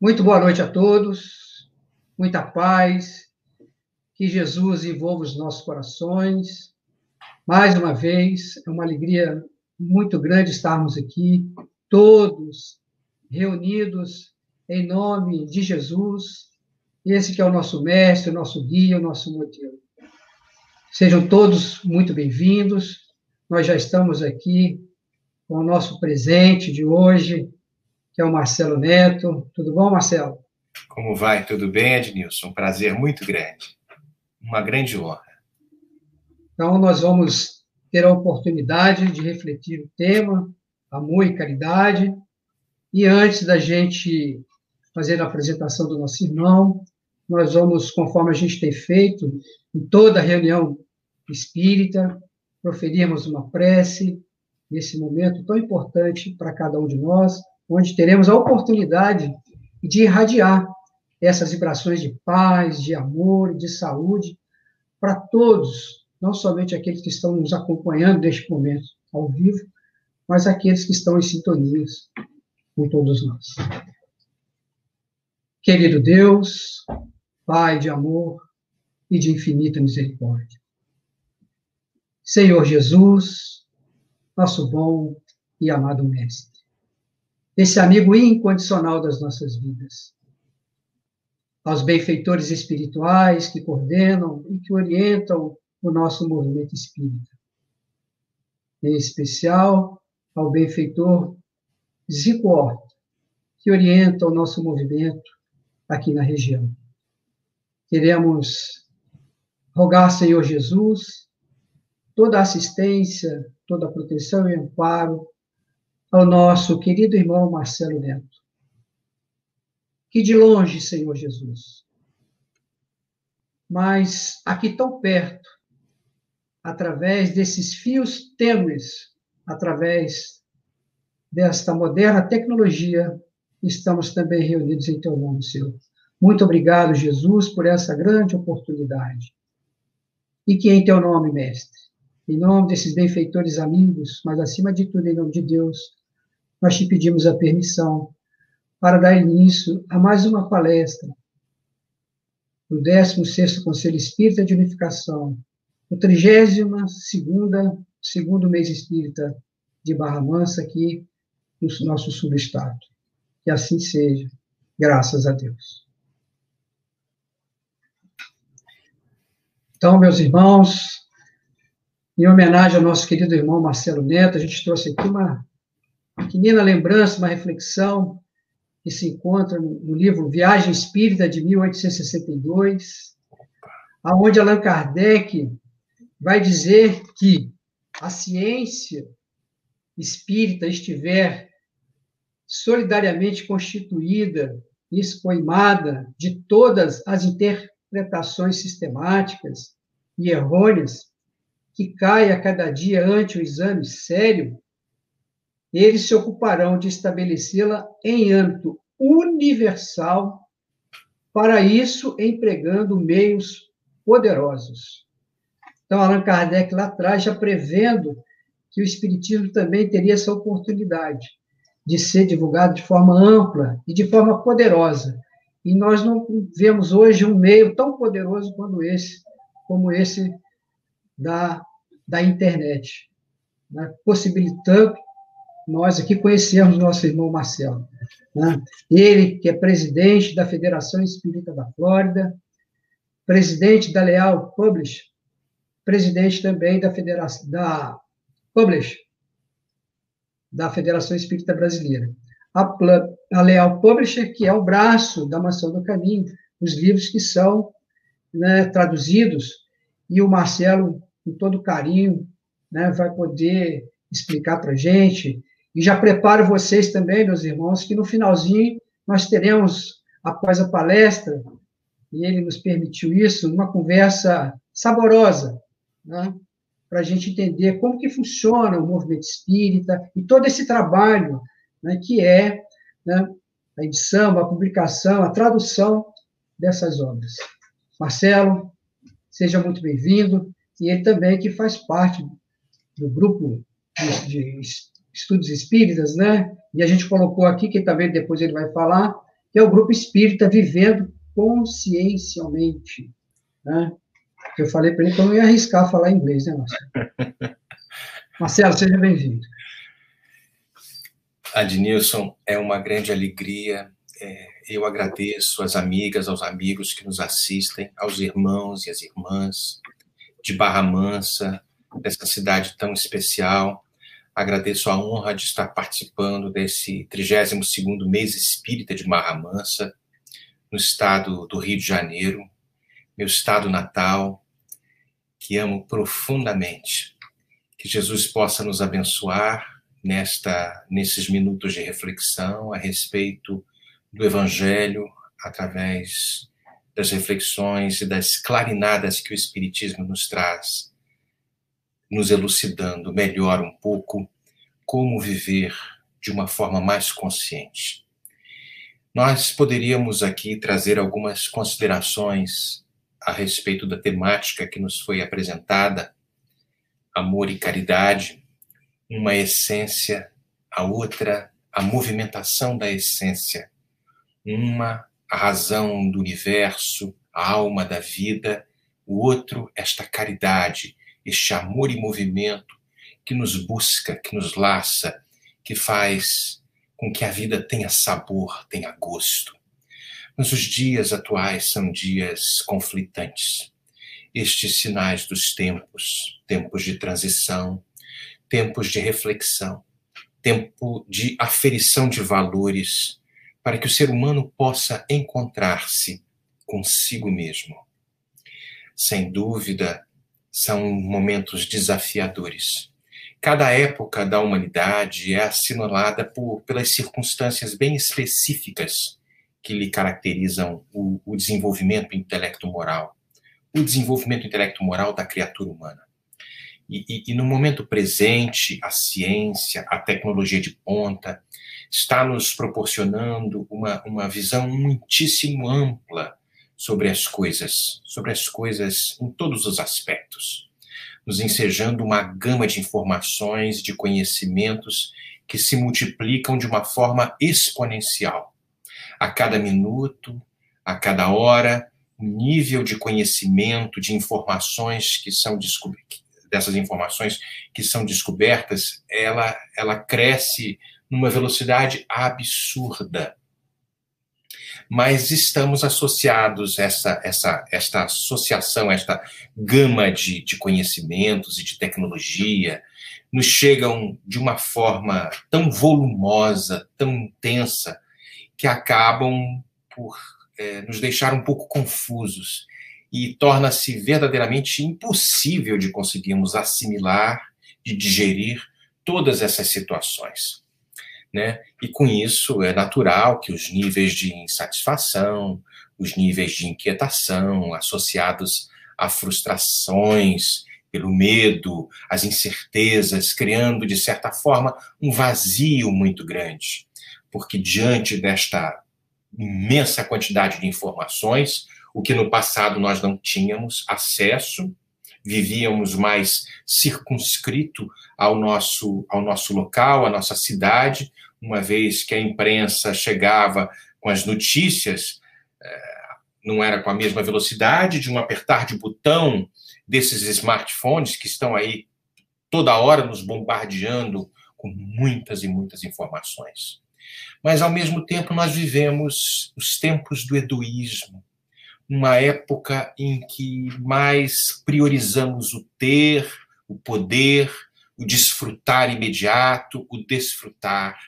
Muito boa noite a todos, muita paz, que Jesus envolva os nossos corações. Mais uma vez, é uma alegria muito grande estarmos aqui, todos reunidos em nome de Jesus, esse que é o nosso mestre, o nosso guia, o nosso modelo. Sejam todos muito bem-vindos. Nós já estamos aqui com o nosso presente de hoje, que é o Marcelo Neto. Tudo bom, Marcelo? Como vai? Tudo bem, Ednilson? Um prazer muito grande. Uma grande honra. Então, nós vamos ter a oportunidade de refletir o tema amor e caridade. E antes da gente fazer a apresentação do nosso irmão, nós vamos, conforme a gente tem feito em toda reunião espírita, proferirmos uma prece nesse momento tão importante para cada um de nós, onde teremos a oportunidade de irradiar essas vibrações de paz, de amor, de saúde para todos, não somente aqueles que estão nos acompanhando neste momento ao vivo, mas aqueles que estão em sintonias com todos nós. Querido Deus, Pai de amor e de infinita misericórdia. Senhor Jesus, nosso bom e amado Mestre esse amigo incondicional das nossas vidas. Aos benfeitores espirituais que coordenam e que orientam o nosso movimento espírita. Em especial, ao benfeitor Zico Horta, que orienta o nosso movimento aqui na região. Queremos rogar, Senhor Jesus, toda a assistência, toda a proteção e amparo ao nosso querido irmão Marcelo Neto. Que de longe, Senhor Jesus, mas aqui tão perto, através desses fios tênues, através desta moderna tecnologia, estamos também reunidos em teu nome, Senhor. Muito obrigado, Jesus, por essa grande oportunidade. E que em teu nome, mestre, em nome desses benfeitores amigos, mas acima de tudo em nome de Deus, nós te pedimos a permissão para dar início a mais uma palestra do 16º Conselho Espírita de Unificação, o 32º segundo mês espírita de Barra Mansa aqui no nosso subestado. Que assim seja, graças a Deus. Então, meus irmãos, em homenagem ao nosso querido irmão Marcelo Neto, a gente trouxe aqui uma pequenina lembrança, uma reflexão que se encontra no livro Viagem Espírita, de 1862, aonde Allan Kardec vai dizer que a ciência espírita estiver solidariamente constituída e escoimada de todas as interpretações sistemáticas e errôneas que cai a cada dia ante o exame sério eles se ocuparão de estabelecê-la em âmbito universal, para isso empregando meios poderosos. Então, Allan Kardec lá atrás já prevendo que o Espiritismo também teria essa oportunidade de ser divulgado de forma ampla e de forma poderosa. E nós não vemos hoje um meio tão poderoso como esse, como esse da, da internet, né? possibilitando nós aqui conhecemos nosso irmão Marcelo. Né? Ele, que é presidente da Federação Espírita da Flórida, presidente da Leal Publish, presidente também da Federação da Publish, da Federação Espírita Brasileira. A, a Leal Publisher, que é o braço da Mansão do Caminho, os livros que são né, traduzidos, e o Marcelo, com todo carinho, né, vai poder explicar para a gente e já preparo vocês também, meus irmãos, que no finalzinho nós teremos, após a palestra, e ele nos permitiu isso, uma conversa saborosa, né? para a gente entender como que funciona o movimento espírita e todo esse trabalho né, que é né, a edição, a publicação, a tradução dessas obras. Marcelo, seja muito bem-vindo, e ele também que faz parte do grupo de, de estudos espíritas, né? E a gente colocou aqui, que também depois ele vai falar, que é o Grupo Espírita Vivendo Consciencialmente. Né? Eu falei para ele que eu não ia arriscar falar inglês, né, Marcelo? Marcelo, seja bem-vindo. Adnilson, é uma grande alegria. É, eu agradeço às amigas, aos amigos que nos assistem, aos irmãos e às irmãs de Barra Mansa, dessa cidade tão especial. Agradeço a honra de estar participando desse 32º mês espírita de Barra Mansa, no estado do Rio de Janeiro, meu estado natal, que amo profundamente. Que Jesus possa nos abençoar nesta nesses minutos de reflexão a respeito do evangelho através das reflexões e das clarinadas que o espiritismo nos traz, nos elucidando melhor um pouco como viver de uma forma mais consciente. Nós poderíamos aqui trazer algumas considerações a respeito da temática que nos foi apresentada, amor e caridade, uma essência, a outra, a movimentação da essência, uma, a razão do universo, a alma da vida, o outro, esta caridade, este amor e movimento que nos busca, que nos laça, que faz com que a vida tenha sabor, tenha gosto. Mas os dias atuais são dias conflitantes. Estes sinais dos tempos, tempos de transição, tempos de reflexão, tempo de aferição de valores, para que o ser humano possa encontrar-se consigo mesmo. Sem dúvida, são momentos desafiadores. Cada época da humanidade é assinalada por, pelas circunstâncias bem específicas que lhe caracterizam o, o desenvolvimento intelecto-moral, o desenvolvimento intelecto-moral da criatura humana. E, e, e, no momento presente, a ciência, a tecnologia de ponta, está nos proporcionando uma, uma visão muitíssimo ampla sobre as coisas, sobre as coisas em todos os aspectos, nos ensejando uma gama de informações, de conhecimentos que se multiplicam de uma forma exponencial a cada minuto, a cada hora, o nível de conhecimento, de informações que são descobertas, dessas informações que são descobertas, ela, ela cresce numa velocidade absurda. Mas estamos associados, essa, essa, esta associação, esta gama de, de conhecimentos e de tecnologia, nos chegam de uma forma tão volumosa, tão intensa, que acabam por é, nos deixar um pouco confusos e torna-se verdadeiramente impossível de conseguirmos assimilar, de digerir todas essas situações. Né? E com isso é natural que os níveis de insatisfação, os níveis de inquietação associados a frustrações pelo medo, as incertezas, criando de certa forma um vazio muito grande porque diante desta imensa quantidade de informações, o que no passado nós não tínhamos acesso, vivíamos mais circunscrito ao nosso, ao nosso local, à nossa cidade, uma vez que a imprensa chegava com as notícias, eh, não era com a mesma velocidade de um apertar de botão desses smartphones que estão aí toda hora nos bombardeando com muitas e muitas informações. Mas, ao mesmo tempo, nós vivemos os tempos do edoísmo, uma época em que mais priorizamos o ter, o poder, o desfrutar imediato, o desfrutar.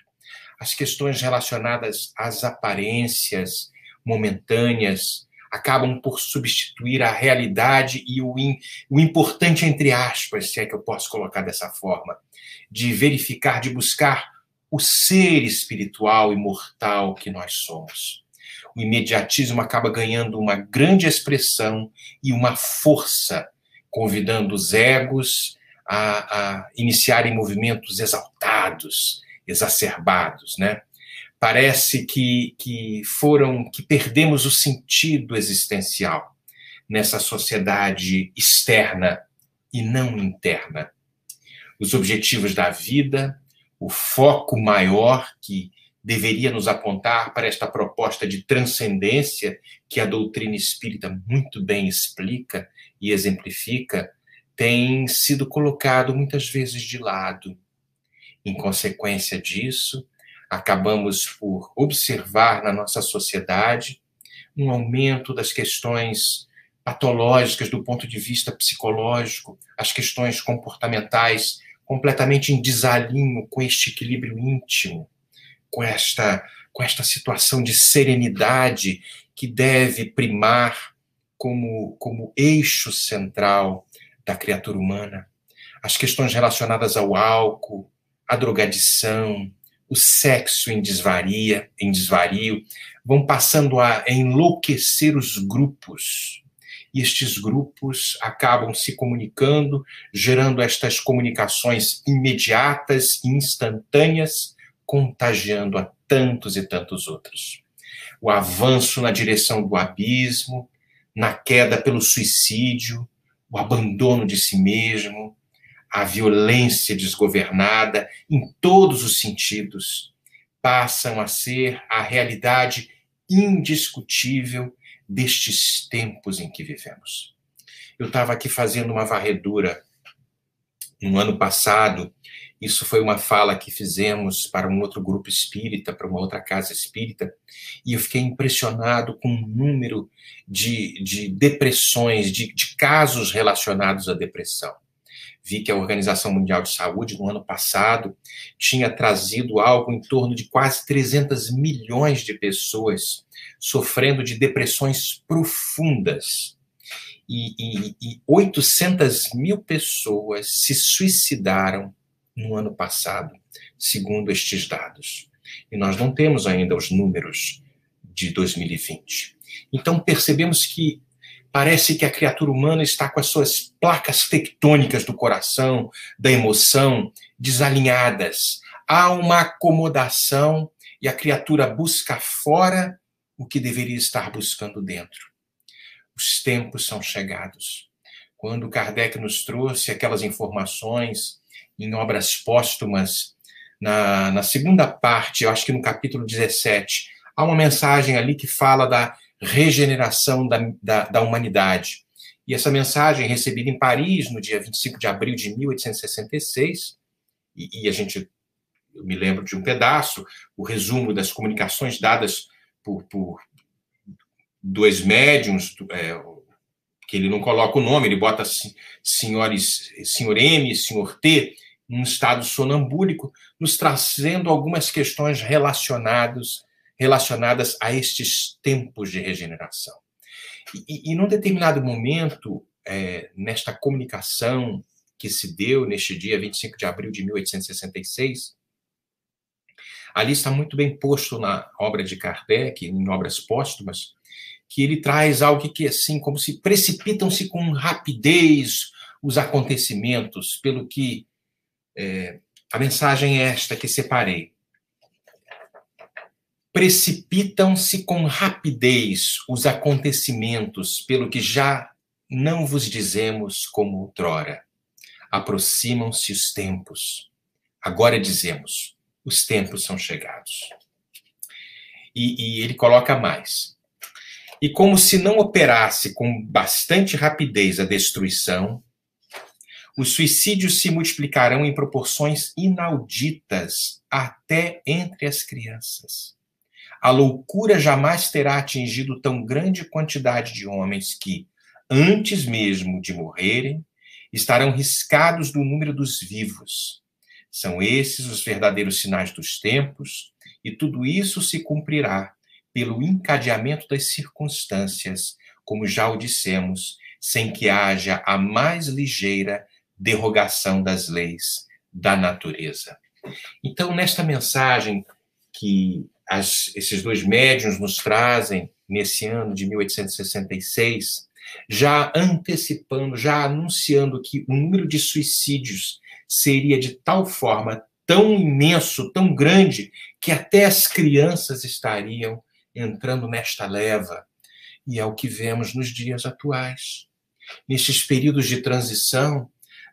As questões relacionadas às aparências momentâneas acabam por substituir a realidade e o, in, o importante, entre aspas, se é que eu posso colocar dessa forma, de verificar, de buscar o ser espiritual imortal que nós somos. O imediatismo acaba ganhando uma grande expressão e uma força, convidando os egos a, a iniciarem movimentos exaltados, exacerbados, né? Parece que, que foram que perdemos o sentido existencial nessa sociedade externa e não interna. Os objetivos da vida, o foco maior que, deveria nos apontar para esta proposta de transcendência que a doutrina espírita muito bem explica e exemplifica, tem sido colocado muitas vezes de lado. Em consequência disso, acabamos por observar na nossa sociedade um aumento das questões patológicas do ponto de vista psicológico, as questões comportamentais completamente em desalinho com este equilíbrio íntimo, com esta com esta situação de serenidade que deve primar como como eixo central da criatura humana. As questões relacionadas ao álcool, à drogadição, o sexo em desvaria, em desvario, vão passando a enlouquecer os grupos. E estes grupos acabam se comunicando, gerando estas comunicações imediatas, instantâneas, contagiando a tantos e tantos outros. O avanço na direção do abismo, na queda pelo suicídio, o abandono de si mesmo, a violência desgovernada em todos os sentidos passam a ser a realidade indiscutível destes tempos em que vivemos. Eu estava aqui fazendo uma varredura no ano passado. Isso foi uma fala que fizemos para um outro grupo espírita, para uma outra casa espírita, e eu fiquei impressionado com o número de, de depressões, de, de casos relacionados à depressão vi que a Organização Mundial de Saúde, no ano passado, tinha trazido algo em torno de quase 300 milhões de pessoas sofrendo de depressões profundas. E, e, e 800 mil pessoas se suicidaram no ano passado, segundo estes dados. E nós não temos ainda os números de 2020. Então percebemos que Parece que a criatura humana está com as suas placas tectônicas do coração, da emoção, desalinhadas. Há uma acomodação e a criatura busca fora o que deveria estar buscando dentro. Os tempos são chegados. Quando Kardec nos trouxe aquelas informações em obras póstumas, na, na segunda parte, eu acho que no capítulo 17, há uma mensagem ali que fala da regeneração da, da, da humanidade. E essa mensagem, recebida em Paris no dia 25 de abril de 1866, e, e a gente, eu me lembro de um pedaço, o resumo das comunicações dadas por, por dois médiums, é, que ele não coloca o nome, ele bota senhores, senhor M, senhor T, num estado sonambúlico, nos trazendo algumas questões relacionadas relacionadas a estes tempos de regeneração. E, e, num determinado momento, é, nesta comunicação que se deu neste dia 25 de abril de 1866, ali está muito bem posto na obra de Kardec, em obras póstumas, que ele traz algo que, assim, como se precipitam-se com rapidez os acontecimentos, pelo que é, a mensagem é esta que separei precipitam-se com rapidez os acontecimentos, pelo que já não vos dizemos como outrora. Aproximam-se os tempos. Agora dizemos: os tempos são chegados. E, e ele coloca mais. E como se não operasse com bastante rapidez a destruição, os suicídios se multiplicarão em proporções inauditas até entre as crianças a loucura jamais terá atingido tão grande quantidade de homens que, antes mesmo de morrerem, estarão riscados do número dos vivos. São esses os verdadeiros sinais dos tempos, e tudo isso se cumprirá pelo encadeamento das circunstâncias, como já o dissemos, sem que haja a mais ligeira derrogação das leis da natureza. Então, nesta mensagem que as, esses dois médiuns nos trazem nesse ano de 1866, já antecipando, já anunciando que o número de suicídios seria de tal forma tão imenso, tão grande, que até as crianças estariam entrando nesta leva. E é o que vemos nos dias atuais. Nestes períodos de transição,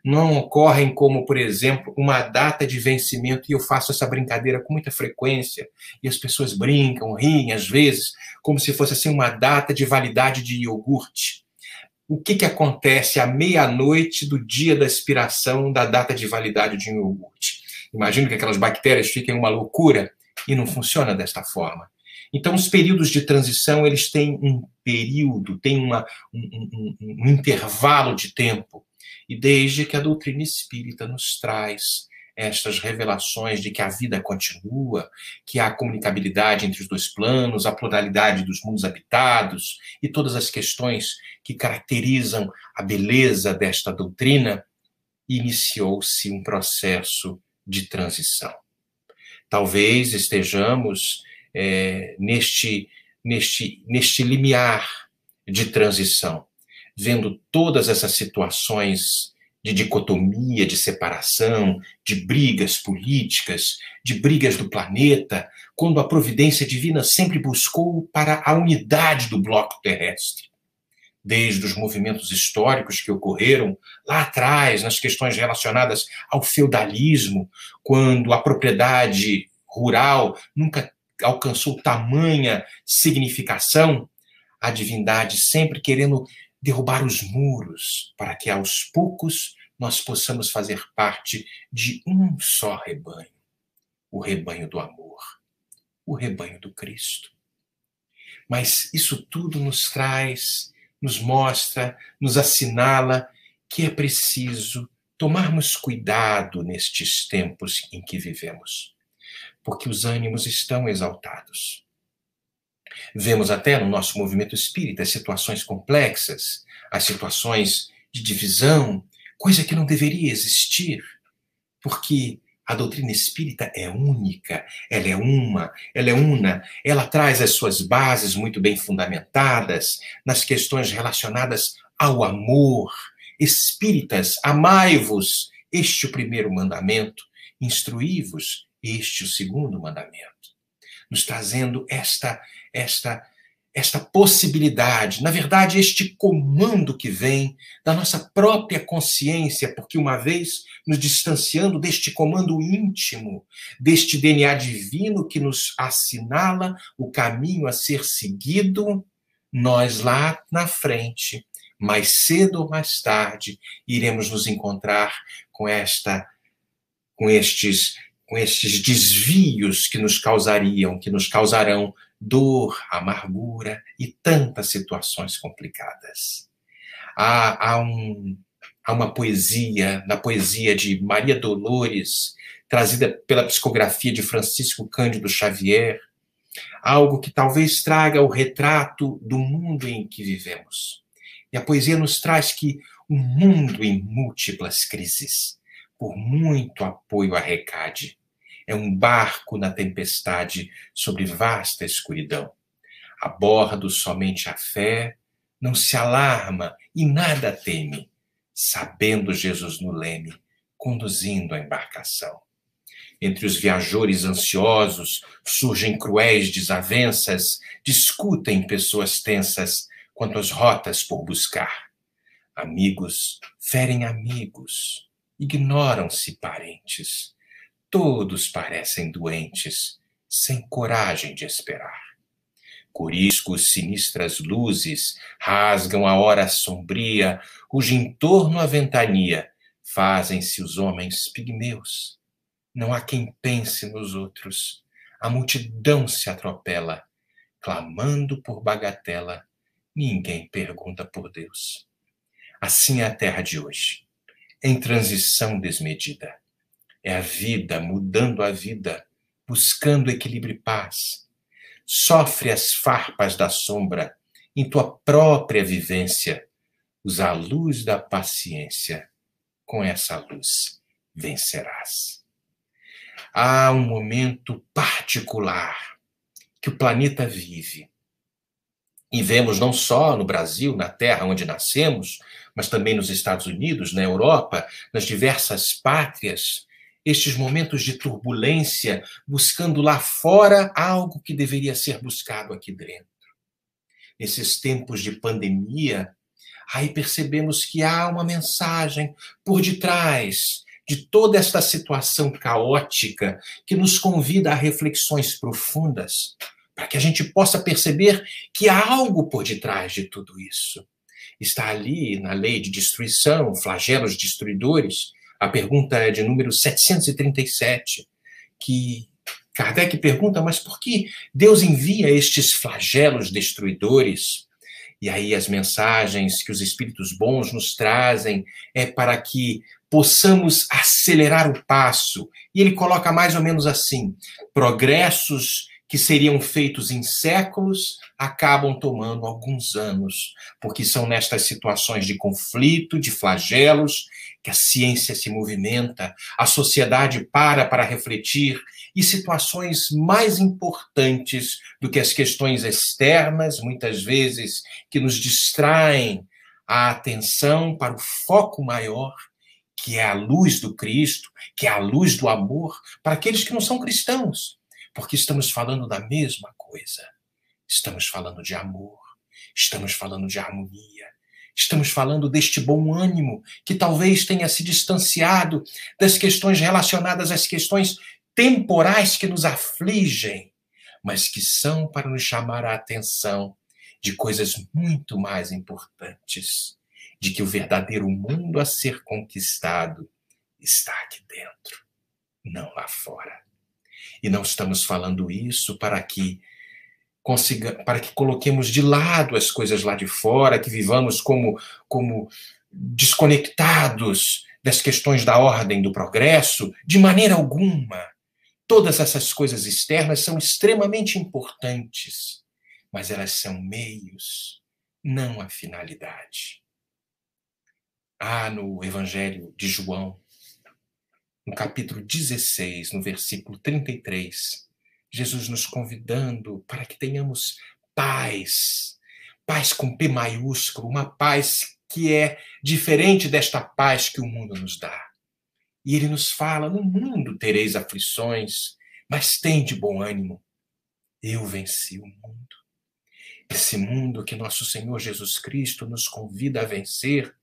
não ocorrem como, por exemplo, uma data de vencimento, e eu faço essa brincadeira com muita frequência, e as pessoas brincam, riem às vezes, como se fosse assim uma data de validade de iogurte. O que, que acontece à meia-noite do dia da expiração da data de validade de um iogurte? Imagino que aquelas bactérias fiquem uma loucura e não funciona desta forma. Então, os períodos de transição, eles têm um período, têm uma, um, um, um intervalo de tempo. E desde que a doutrina espírita nos traz estas revelações de que a vida continua, que há comunicabilidade entre os dois planos, a pluralidade dos mundos habitados e todas as questões que caracterizam a beleza desta doutrina, iniciou-se um processo de transição. Talvez estejamos é, neste, neste, neste limiar de transição, vendo todas essas situações de dicotomia, de separação, de brigas políticas, de brigas do planeta, quando a providência divina sempre buscou para a unidade do bloco terrestre. Desde os movimentos históricos que ocorreram lá atrás, nas questões relacionadas ao feudalismo, quando a propriedade rural nunca alcançou tamanha significação, a divindade sempre querendo derrubar os muros para que aos poucos nós possamos fazer parte de um só rebanho, o rebanho do amor, o rebanho do Cristo. Mas isso tudo nos traz, nos mostra, nos assinala que é preciso tomarmos cuidado nestes tempos em que vivemos porque os ânimos estão exaltados. Vemos até no nosso movimento espírita as situações complexas, as situações de divisão, coisa que não deveria existir, porque a doutrina espírita é única, ela é uma, ela é una, ela traz as suas bases muito bem fundamentadas nas questões relacionadas ao amor. Espíritas, amai-vos, este o primeiro mandamento, instruí-vos este o segundo mandamento, nos trazendo esta esta esta possibilidade, na verdade, este comando que vem da nossa própria consciência, porque uma vez nos distanciando deste comando íntimo, deste DNA divino que nos assinala o caminho a ser seguido, nós lá na frente, mais cedo ou mais tarde, iremos nos encontrar com esta com estes com estes desvios que nos causariam, que nos causarão dor, amargura e tantas situações complicadas. Há, há, um, há uma poesia, na poesia de Maria Dolores, trazida pela psicografia de Francisco Cândido Xavier, algo que talvez traga o retrato do mundo em que vivemos. E a poesia nos traz que um mundo em múltiplas crises, por muito apoio arrecade, é um barco na tempestade sobre vasta escuridão. A bordo somente a fé, não se alarma e nada teme, sabendo Jesus no leme, conduzindo a embarcação. Entre os viajores ansiosos surgem cruéis desavenças, discutem pessoas tensas quanto às rotas por buscar. Amigos ferem amigos, ignoram-se parentes Todos parecem doentes, sem coragem de esperar. Coriscos, sinistras luzes rasgam a hora sombria, cujo entorno a ventania fazem-se os homens pigmeus. Não há quem pense nos outros. A multidão se atropela, clamando por bagatela. Ninguém pergunta por Deus. Assim é a terra de hoje, em transição desmedida é a vida mudando a vida, buscando equilíbrio e paz. Sofre as farpas da sombra em tua própria vivência. Usa a luz da paciência. Com essa luz vencerás. Há um momento particular que o planeta vive. E vemos não só no Brasil, na terra onde nascemos, mas também nos Estados Unidos, na Europa, nas diversas pátrias, estes momentos de turbulência, buscando lá fora algo que deveria ser buscado aqui dentro. Nesses tempos de pandemia, aí percebemos que há uma mensagem por detrás de toda esta situação caótica que nos convida a reflexões profundas, para que a gente possa perceber que há algo por detrás de tudo isso. Está ali na lei de destruição, flagelos destruidores, a pergunta é de número 737, que Kardec pergunta, mas por que Deus envia estes flagelos destruidores? E aí as mensagens que os espíritos bons nos trazem é para que possamos acelerar o passo. E ele coloca mais ou menos assim: progressos que seriam feitos em séculos acabam tomando alguns anos, porque são nestas situações de conflito, de flagelos, que a ciência se movimenta, a sociedade para para refletir e situações mais importantes do que as questões externas, muitas vezes, que nos distraem a atenção para o foco maior, que é a luz do Cristo, que é a luz do amor, para aqueles que não são cristãos, porque estamos falando da mesma coisa. Estamos falando de amor, estamos falando de harmonia, Estamos falando deste bom ânimo que talvez tenha se distanciado das questões relacionadas às questões temporais que nos afligem, mas que são para nos chamar a atenção de coisas muito mais importantes, de que o verdadeiro mundo a ser conquistado está aqui dentro, não lá fora. E não estamos falando isso para que consiga, para que coloquemos de lado as coisas lá de fora, que vivamos como, como desconectados das questões da ordem do progresso, de maneira alguma. Todas essas coisas externas são extremamente importantes, mas elas são meios, não a finalidade. Há no Evangelho de João, no capítulo 16, no versículo 33, Jesus nos convidando para que tenhamos paz, paz com P maiúsculo, uma paz que é diferente desta paz que o mundo nos dá. E ele nos fala: no mundo tereis aflições, mas tem de bom ânimo. Eu venci o mundo. Esse mundo que nosso Senhor Jesus Cristo nos convida a vencer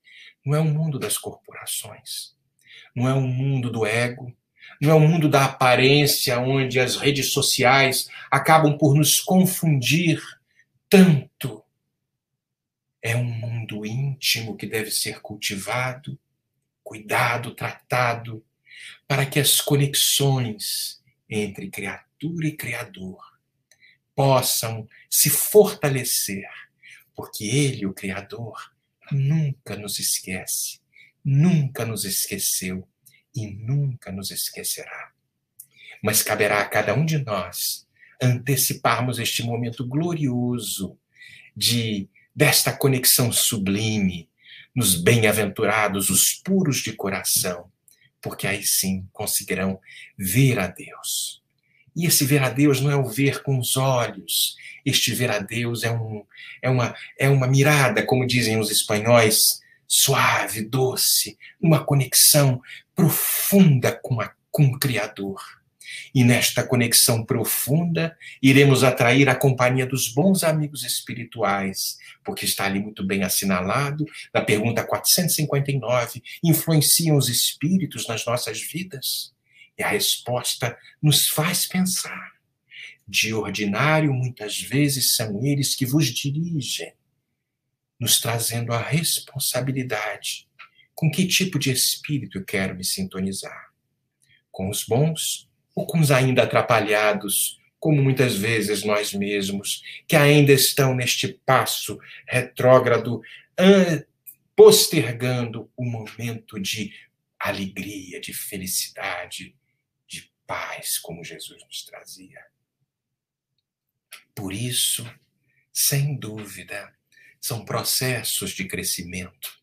não é um mundo das corporações, não é um mundo do ego, não é um mundo da aparência, onde as redes sociais acabam por nos confundir tanto. É um mundo íntimo que deve ser cultivado, cuidado, tratado, para que as conexões entre criatura e Criador possam se fortalecer, porque Ele, o Criador, nunca nos esquece, nunca nos esqueceu e nunca nos esquecerá. Mas caberá a cada um de nós anteciparmos este momento glorioso de desta conexão sublime nos bem-aventurados, os puros de coração, porque aí sim conseguirão ver a Deus. E esse ver a Deus não é o ver com os olhos. Este ver a Deus é, um, é, uma, é uma mirada, como dizem os espanhóis, suave, doce, uma conexão profunda com, a, com o Criador. E nesta conexão profunda, iremos atrair a companhia dos bons amigos espirituais, porque está ali muito bem assinalado, na pergunta 459, influenciam os espíritos nas nossas vidas? E a resposta nos faz pensar. De ordinário, muitas vezes são eles que vos dirigem, nos trazendo a responsabilidade. Com que tipo de espírito eu quero me sintonizar? Com os bons ou com os ainda atrapalhados, como muitas vezes nós mesmos, que ainda estão neste passo retrógrado, postergando o momento de alegria, de felicidade, de paz, como Jesus nos trazia. Por isso, sem dúvida, são processos de crescimento.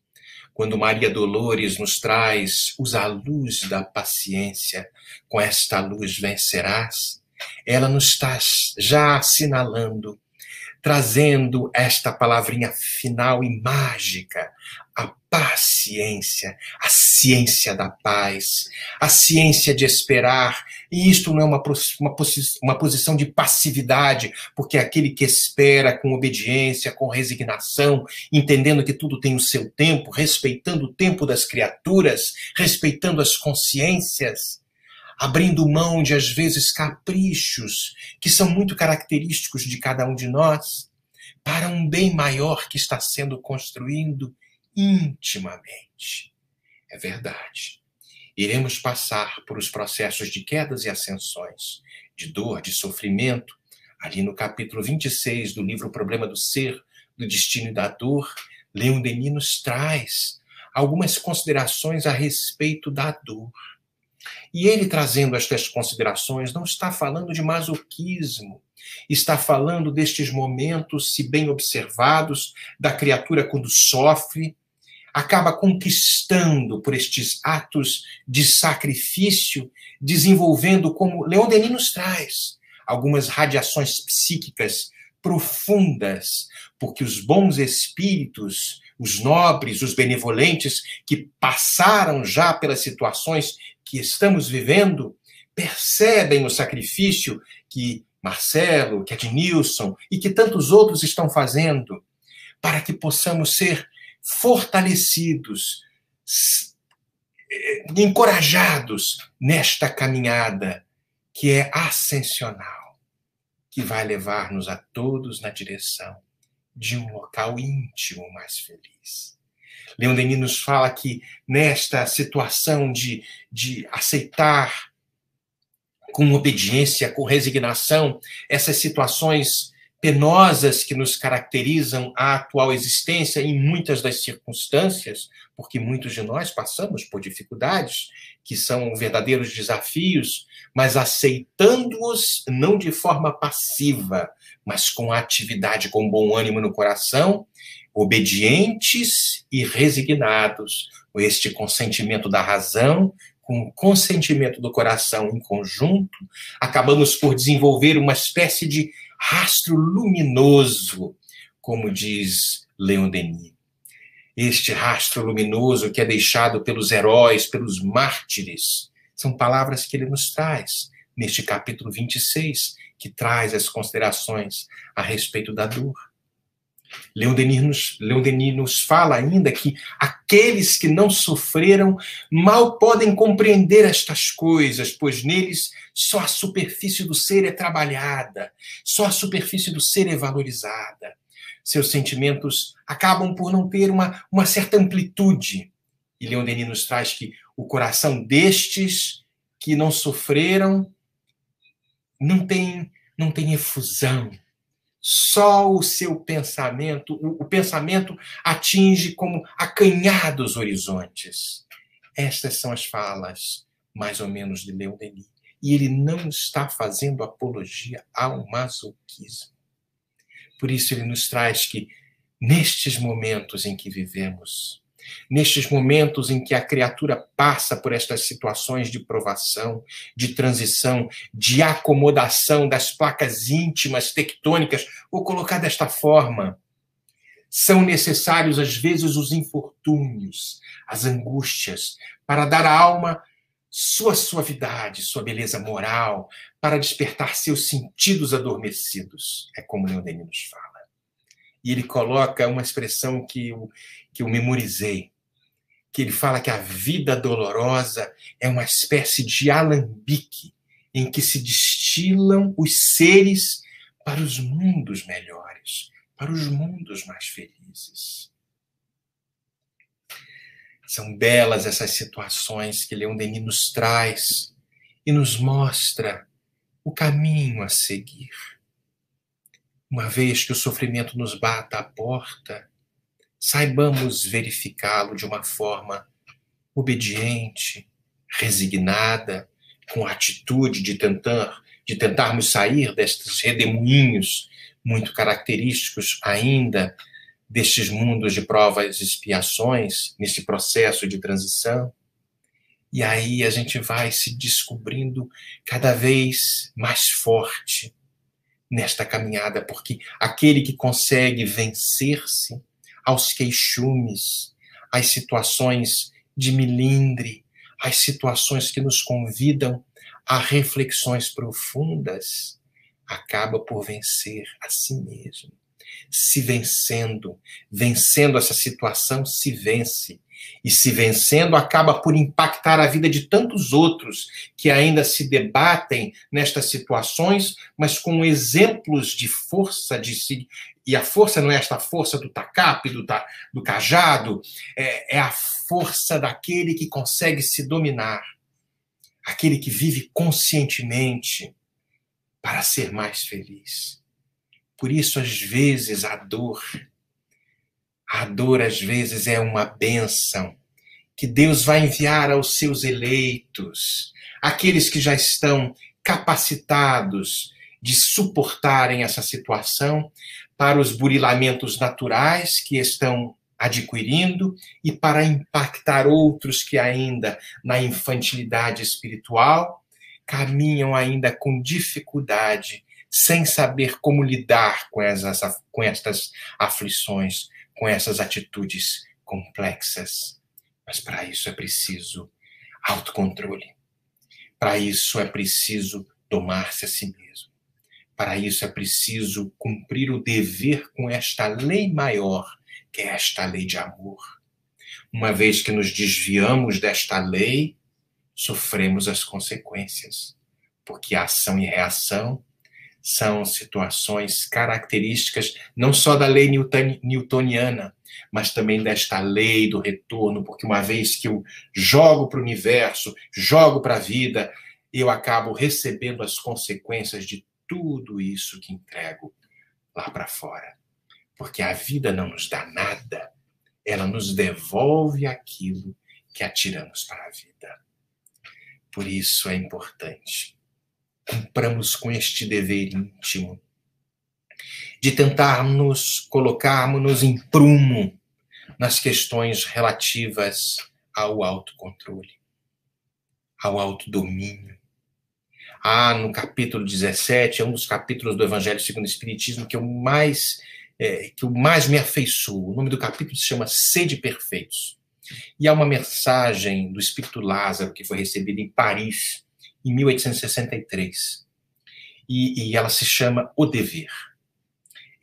Quando Maria Dolores nos traz usa a luz da paciência, com esta luz vencerás, ela nos está já assinalando, trazendo esta palavrinha final e mágica, a paciência, a ciência da paz, a ciência de esperar. E isto não é uma, uma, uma posição de passividade, porque é aquele que espera com obediência, com resignação, entendendo que tudo tem o seu tempo, respeitando o tempo das criaturas, respeitando as consciências, abrindo mão de, às vezes, caprichos que são muito característicos de cada um de nós, para um bem maior que está sendo construído intimamente. É verdade. Iremos passar por os processos de quedas e ascensões, de dor, de sofrimento. Ali no capítulo 26 do livro Problema do Ser, do Destino e da Dor, Leon Denis nos traz algumas considerações a respeito da dor. E ele trazendo estas considerações não está falando de masoquismo, está falando destes momentos, se bem observados, da criatura quando sofre, acaba conquistando por estes atos de sacrifício, desenvolvendo, como Leon Denis nos traz, algumas radiações psíquicas profundas, porque os bons espíritos, os nobres, os benevolentes que passaram já pelas situações que estamos vivendo, percebem o sacrifício que Marcelo, que Ednilson e que tantos outros estão fazendo para que possamos ser fortalecidos, encorajados nesta caminhada que é ascensional, que vai levar-nos a todos na direção de um local íntimo mais feliz. Leon Denis nos fala que nesta situação de, de aceitar com obediência, com resignação, essas situações penosas que nos caracterizam a atual existência em muitas das circunstâncias, porque muitos de nós passamos por dificuldades que são verdadeiros desafios, mas aceitando-os não de forma passiva, mas com atividade, com bom ânimo no coração, obedientes e resignados, com este consentimento da razão, com o consentimento do coração em conjunto, acabamos por desenvolver uma espécie de rastro luminoso, como diz Leon Denis. Este rastro luminoso que é deixado pelos heróis, pelos mártires, são palavras que ele nos traz neste capítulo 26, que traz as considerações a respeito da dor. Leon Denis, nos, Leon Denis nos fala ainda que aqueles que não sofreram mal podem compreender estas coisas, pois neles só a superfície do ser é trabalhada, só a superfície do ser é valorizada. Seus sentimentos acabam por não ter uma, uma certa amplitude. E Leon Denis nos traz que o coração destes que não sofreram não tem, não tem efusão, só o seu pensamento, o, pensamento atinge como acanhados horizontes. Estas são as falas, mais ou menos, de Leon Denis. E ele não está fazendo apologia ao masoquismo. Por isso, ele nos traz que, nestes momentos em que vivemos, nestes momentos em que a criatura passa por estas situações de provação, de transição, de acomodação das placas íntimas tectônicas, vou colocar desta forma. São necessários, às vezes, os infortúnios, as angústias, para dar à alma sua suavidade, sua beleza moral, para despertar seus sentidos adormecidos. É como Leon Denis nos fala. E ele coloca uma expressão que eu, que eu memorizei, que ele fala que a vida dolorosa é uma espécie de alambique em que se destilam os seres para os mundos melhores, para os mundos mais felizes. São belas essas situações que Leon Denis nos traz e nos mostra o caminho a seguir. Uma vez que o sofrimento nos bata à porta, saibamos verificá-lo de uma forma obediente, resignada, com atitude de tentar de tentarmos sair destes redemoinhos muito característicos ainda destes mundos de provas e expiações, nesse processo de transição. E aí a gente vai se descobrindo cada vez mais forte nesta caminhada, porque aquele que consegue vencer-se aos queixumes, as situações de milindre, as situações que nos convidam a reflexões profundas, acaba por vencer a si mesmo. Se vencendo, vencendo essa situação, se vence. E se vencendo, acaba por impactar a vida de tantos outros que ainda se debatem nestas situações, mas com exemplos de força, de se. E a força não é esta força do tacape, do, do cajado, é, é a força daquele que consegue se dominar, aquele que vive conscientemente para ser mais feliz. Por isso, às vezes, a dor, a dor às vezes é uma bênção que Deus vai enviar aos seus eleitos, aqueles que já estão capacitados de suportarem essa situação para os burilamentos naturais que estão adquirindo e para impactar outros que ainda na infantilidade espiritual caminham ainda com dificuldade, sem saber como lidar com, essas, com estas aflições, com essas atitudes complexas. Mas para isso é preciso autocontrole. Para isso é preciso domar-se a si mesmo. Para isso é preciso cumprir o dever com esta lei maior, que é esta lei de amor. Uma vez que nos desviamos desta lei, sofremos as consequências, porque ação e reação são situações características não só da lei newtoniana, mas também desta lei do retorno, porque uma vez que eu jogo para o universo, jogo para a vida, eu acabo recebendo as consequências de tudo isso que entrego lá para fora. Porque a vida não nos dá nada, ela nos devolve aquilo que atiramos para a vida. Por isso é importante cumpramos com este dever íntimo de tentarmos colocarmos em prumo nas questões relativas ao autocontrole, ao autodomínio. Ah, no capítulo 17, é um dos capítulos do Evangelho segundo o Espiritismo que eu mais é, que eu mais me afeiçoo. O nome do capítulo se chama Sede Perfeitos. E há uma mensagem do Espírito Lázaro que foi recebida em Paris, em 1863. E, e ela se chama O Dever.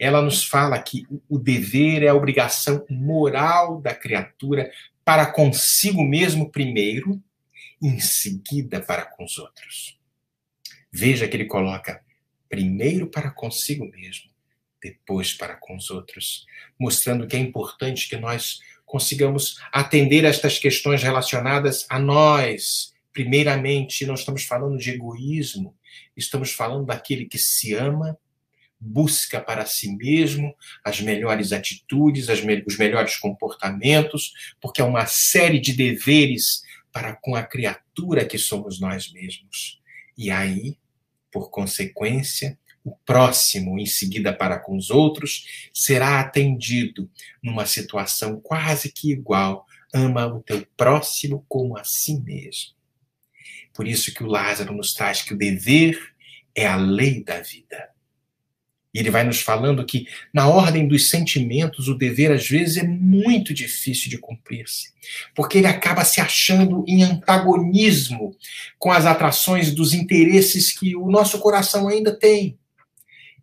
Ela nos fala que o dever é a obrigação moral da criatura para consigo mesmo primeiro, em seguida para com os outros. Veja que ele coloca primeiro para consigo mesmo, depois para com os outros, mostrando que é importante que nós consigamos atender estas questões relacionadas a nós. Primeiramente, não estamos falando de egoísmo, estamos falando daquele que se ama, busca para si mesmo as melhores atitudes, as me os melhores comportamentos, porque é uma série de deveres para com a criatura que somos nós mesmos. E aí, por consequência, o próximo, em seguida para com os outros, será atendido numa situação quase que igual. Ama o teu próximo como a si mesmo. Por isso que o Lázaro nos traz que o dever é a lei da vida. E ele vai nos falando que, na ordem dos sentimentos, o dever às vezes é muito difícil de cumprir-se, porque ele acaba se achando em antagonismo com as atrações dos interesses que o nosso coração ainda tem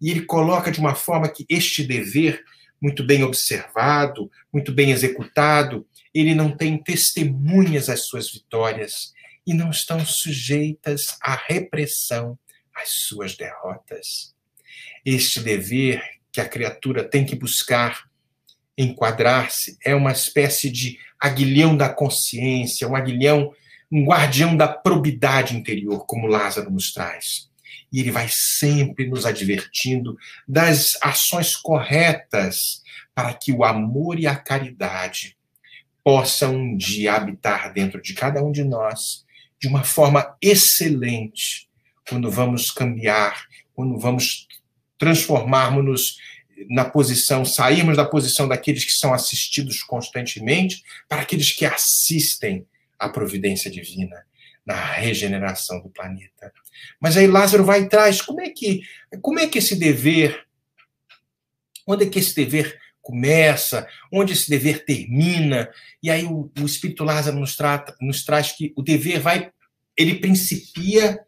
e ele coloca de uma forma que este dever, muito bem observado, muito bem executado, ele não tem testemunhas às suas vitórias e não estão sujeitas à repressão às suas derrotas. Este dever que a criatura tem que buscar enquadrar-se é uma espécie de aguilhão da consciência, um aguilhão, um guardião da probidade interior, como Lázaro nos traz e ele vai sempre nos advertindo das ações corretas para que o amor e a caridade possam um dia habitar dentro de cada um de nós de uma forma excelente quando vamos cambiar, quando vamos transformarmos-nos na posição, sairmos da posição daqueles que são assistidos constantemente para aqueles que assistem à providência divina na regeneração do planeta. Mas aí Lázaro vai traz como é que como é que esse dever onde é que esse dever começa, onde esse dever termina. E aí o, o Espírito Lázaro nos, trata, nos traz que o dever vai, ele principia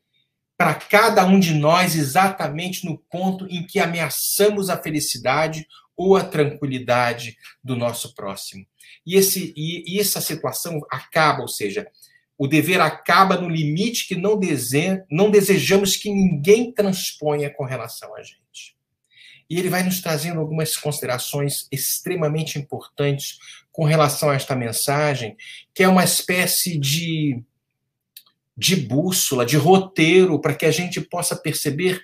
para cada um de nós exatamente no ponto em que ameaçamos a felicidade ou a tranquilidade do nosso próximo. E, esse, e, e essa situação acaba, ou seja, o dever acaba no limite que não, dese, não desejamos que ninguém transponha com relação a gente. E ele vai nos trazendo algumas considerações extremamente importantes com relação a esta mensagem, que é uma espécie de, de bússola, de roteiro, para que a gente possa perceber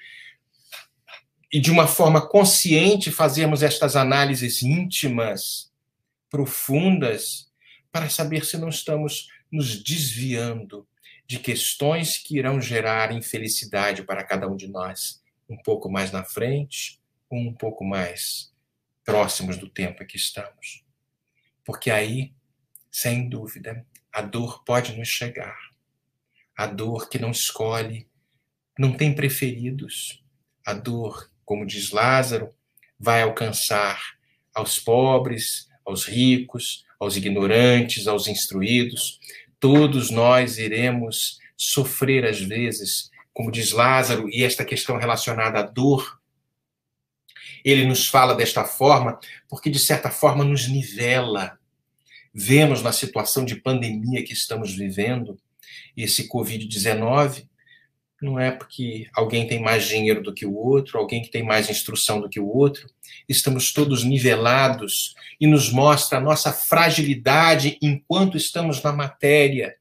e de uma forma consciente fazermos estas análises íntimas, profundas, para saber se não estamos nos desviando de questões que irão gerar infelicidade para cada um de nós, um pouco mais na frente, ou um pouco mais próximos do tempo em que estamos. Porque aí, sem dúvida, a dor pode nos chegar. A dor que não escolhe, não tem preferidos. A dor, como diz Lázaro, vai alcançar aos pobres, aos ricos, aos ignorantes, aos instruídos. Todos nós iremos sofrer às vezes, como diz Lázaro, e esta questão relacionada à dor. Ele nos fala desta forma porque, de certa forma, nos nivela. Vemos na situação de pandemia que estamos vivendo, esse Covid-19, não é porque alguém tem mais dinheiro do que o outro, alguém que tem mais instrução do que o outro. Estamos todos nivelados e nos mostra a nossa fragilidade enquanto estamos na matéria.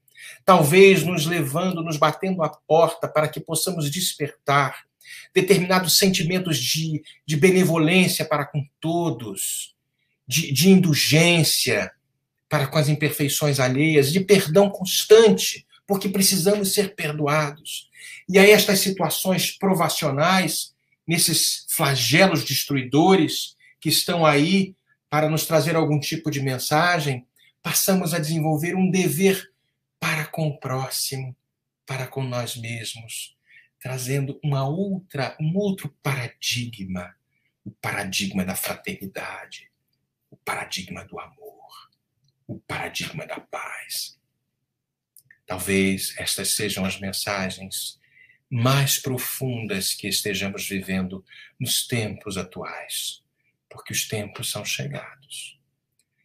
Talvez nos levando, nos batendo a porta para que possamos despertar determinados sentimentos de, de benevolência para com todos, de, de indulgência para com as imperfeições alheias, de perdão constante, porque precisamos ser perdoados. E a estas situações provacionais, nesses flagelos destruidores que estão aí para nos trazer algum tipo de mensagem, passamos a desenvolver um dever para com o próximo, para com nós mesmos, trazendo uma outra, um outro paradigma, o paradigma da fraternidade, o paradigma do amor, o paradigma da paz. Talvez estas sejam as mensagens mais profundas que estejamos vivendo nos tempos atuais, porque os tempos são chegados.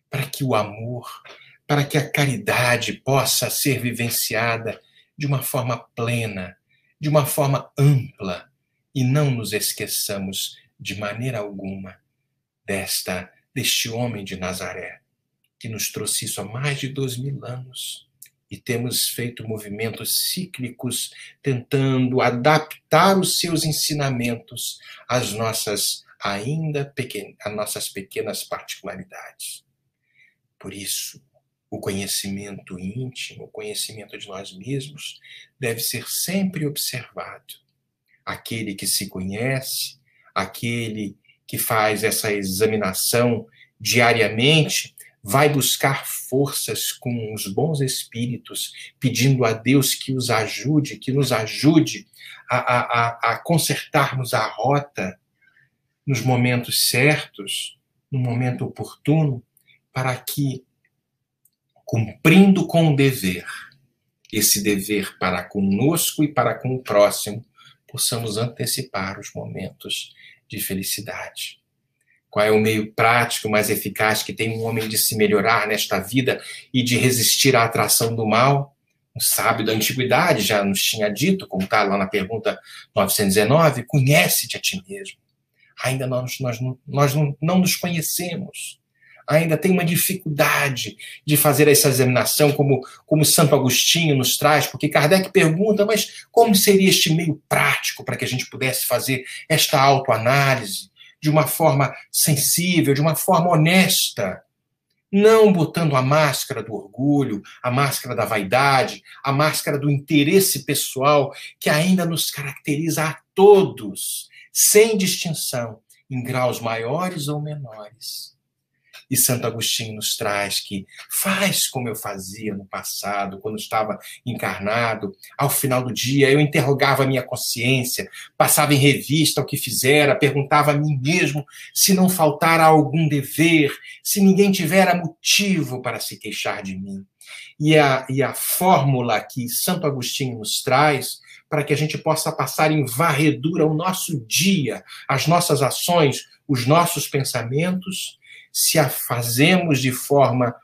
Para que o amor, para que a caridade possa ser vivenciada de uma forma plena, de uma forma ampla, e não nos esqueçamos de maneira alguma desta deste homem de Nazaré, que nos trouxe isso há mais de dois mil anos e temos feito movimentos cíclicos tentando adaptar os seus ensinamentos às nossas ainda pequenas, às nossas pequenas particularidades. Por isso, o conhecimento íntimo, o conhecimento de nós mesmos, deve ser sempre observado. Aquele que se conhece, aquele que faz essa examinação diariamente, vai buscar forças com os bons espíritos, pedindo a Deus que os ajude, que nos ajude a, a, a consertarmos a rota nos momentos certos, no momento oportuno, para que, cumprindo com o dever, esse dever para conosco e para com o próximo, possamos antecipar os momentos de felicidade qual é o meio prático mais eficaz que tem um homem de se melhorar nesta vida e de resistir à atração do mal? Um sábio da antiguidade já nos tinha dito, como está lá na pergunta 919, conhece-te a ti mesmo. Ainda nós, nós, nós não, não nos conhecemos. Ainda tem uma dificuldade de fazer essa examinação, como, como Santo Agostinho nos traz, porque Kardec pergunta, mas como seria este meio prático para que a gente pudesse fazer esta autoanálise? de uma forma sensível, de uma forma honesta, não botando a máscara do orgulho, a máscara da vaidade, a máscara do interesse pessoal que ainda nos caracteriza a todos, sem distinção, em graus maiores ou menores. E Santo Agostinho nos traz que faz como eu fazia no passado, quando estava encarnado. Ao final do dia, eu interrogava a minha consciência, passava em revista o que fizera, perguntava a mim mesmo se não faltara algum dever, se ninguém tivera motivo para se queixar de mim. E a, e a fórmula que Santo Agostinho nos traz para que a gente possa passar em varredura o nosso dia, as nossas ações, os nossos pensamentos, se a fazemos de forma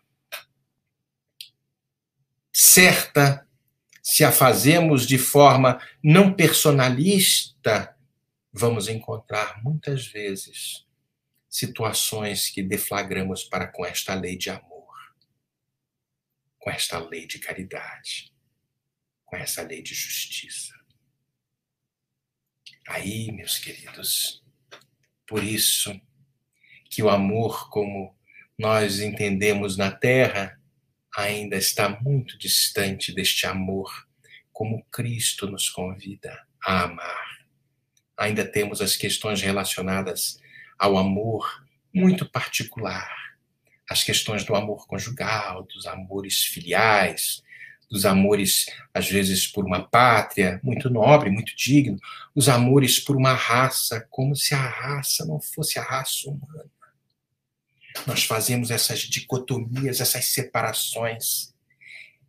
certa, se a fazemos de forma não personalista, vamos encontrar muitas vezes situações que deflagramos para com esta lei de amor, com esta lei de caridade, com essa lei de justiça. Aí, meus queridos, por isso que o amor, como nós entendemos na Terra, ainda está muito distante deste amor, como Cristo nos convida a amar. Ainda temos as questões relacionadas ao amor muito particular, as questões do amor conjugal, dos amores filiais, dos amores, às vezes, por uma pátria muito nobre, muito digno, os amores por uma raça, como se a raça não fosse a raça humana. Nós fazemos essas dicotomias, essas separações.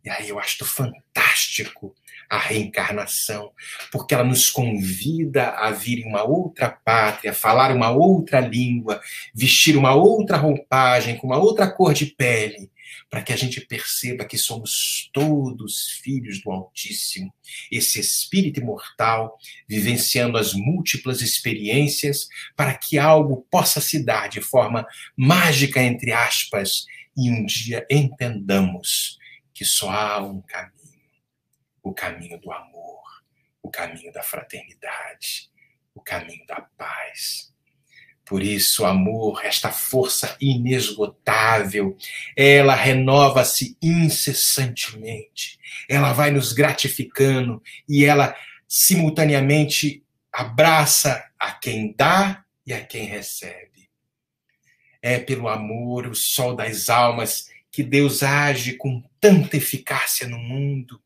E aí eu acho fantástico a reencarnação, porque ela nos convida a vir em uma outra pátria, falar uma outra língua, vestir uma outra roupagem, com uma outra cor de pele, para que a gente perceba que somos todos filhos do Altíssimo, esse espírito imortal vivenciando as múltiplas experiências para que algo possa se dar de forma mágica, entre aspas, e um dia entendamos que só há um caminho o caminho do amor, o caminho da fraternidade, o caminho da paz. Por isso, amor, esta força inesgotável, ela renova-se incessantemente. Ela vai nos gratificando e ela simultaneamente abraça a quem dá e a quem recebe. É pelo amor, o sol das almas, que Deus age com tanta eficácia no mundo.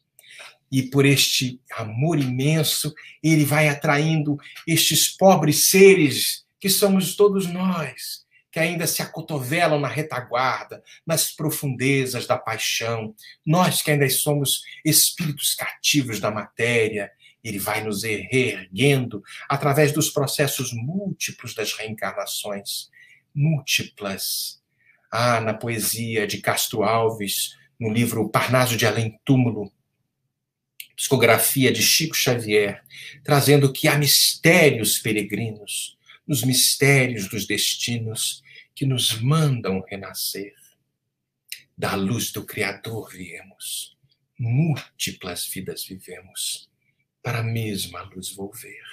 E por este amor imenso, ele vai atraindo estes pobres seres que somos todos nós, que ainda se acotovelam na retaguarda, nas profundezas da paixão, nós que ainda somos espíritos cativos da matéria, ele vai nos reerguendo através dos processos múltiplos das reencarnações, múltiplas. Ah, na poesia de Castro Alves, no livro Parnaso de Além Túmulo, psicografia de Chico Xavier, trazendo que há mistérios peregrinos, nos mistérios dos destinos que nos mandam renascer. Da luz do Criador viemos, múltiplas vidas vivemos, para a mesma luz volver.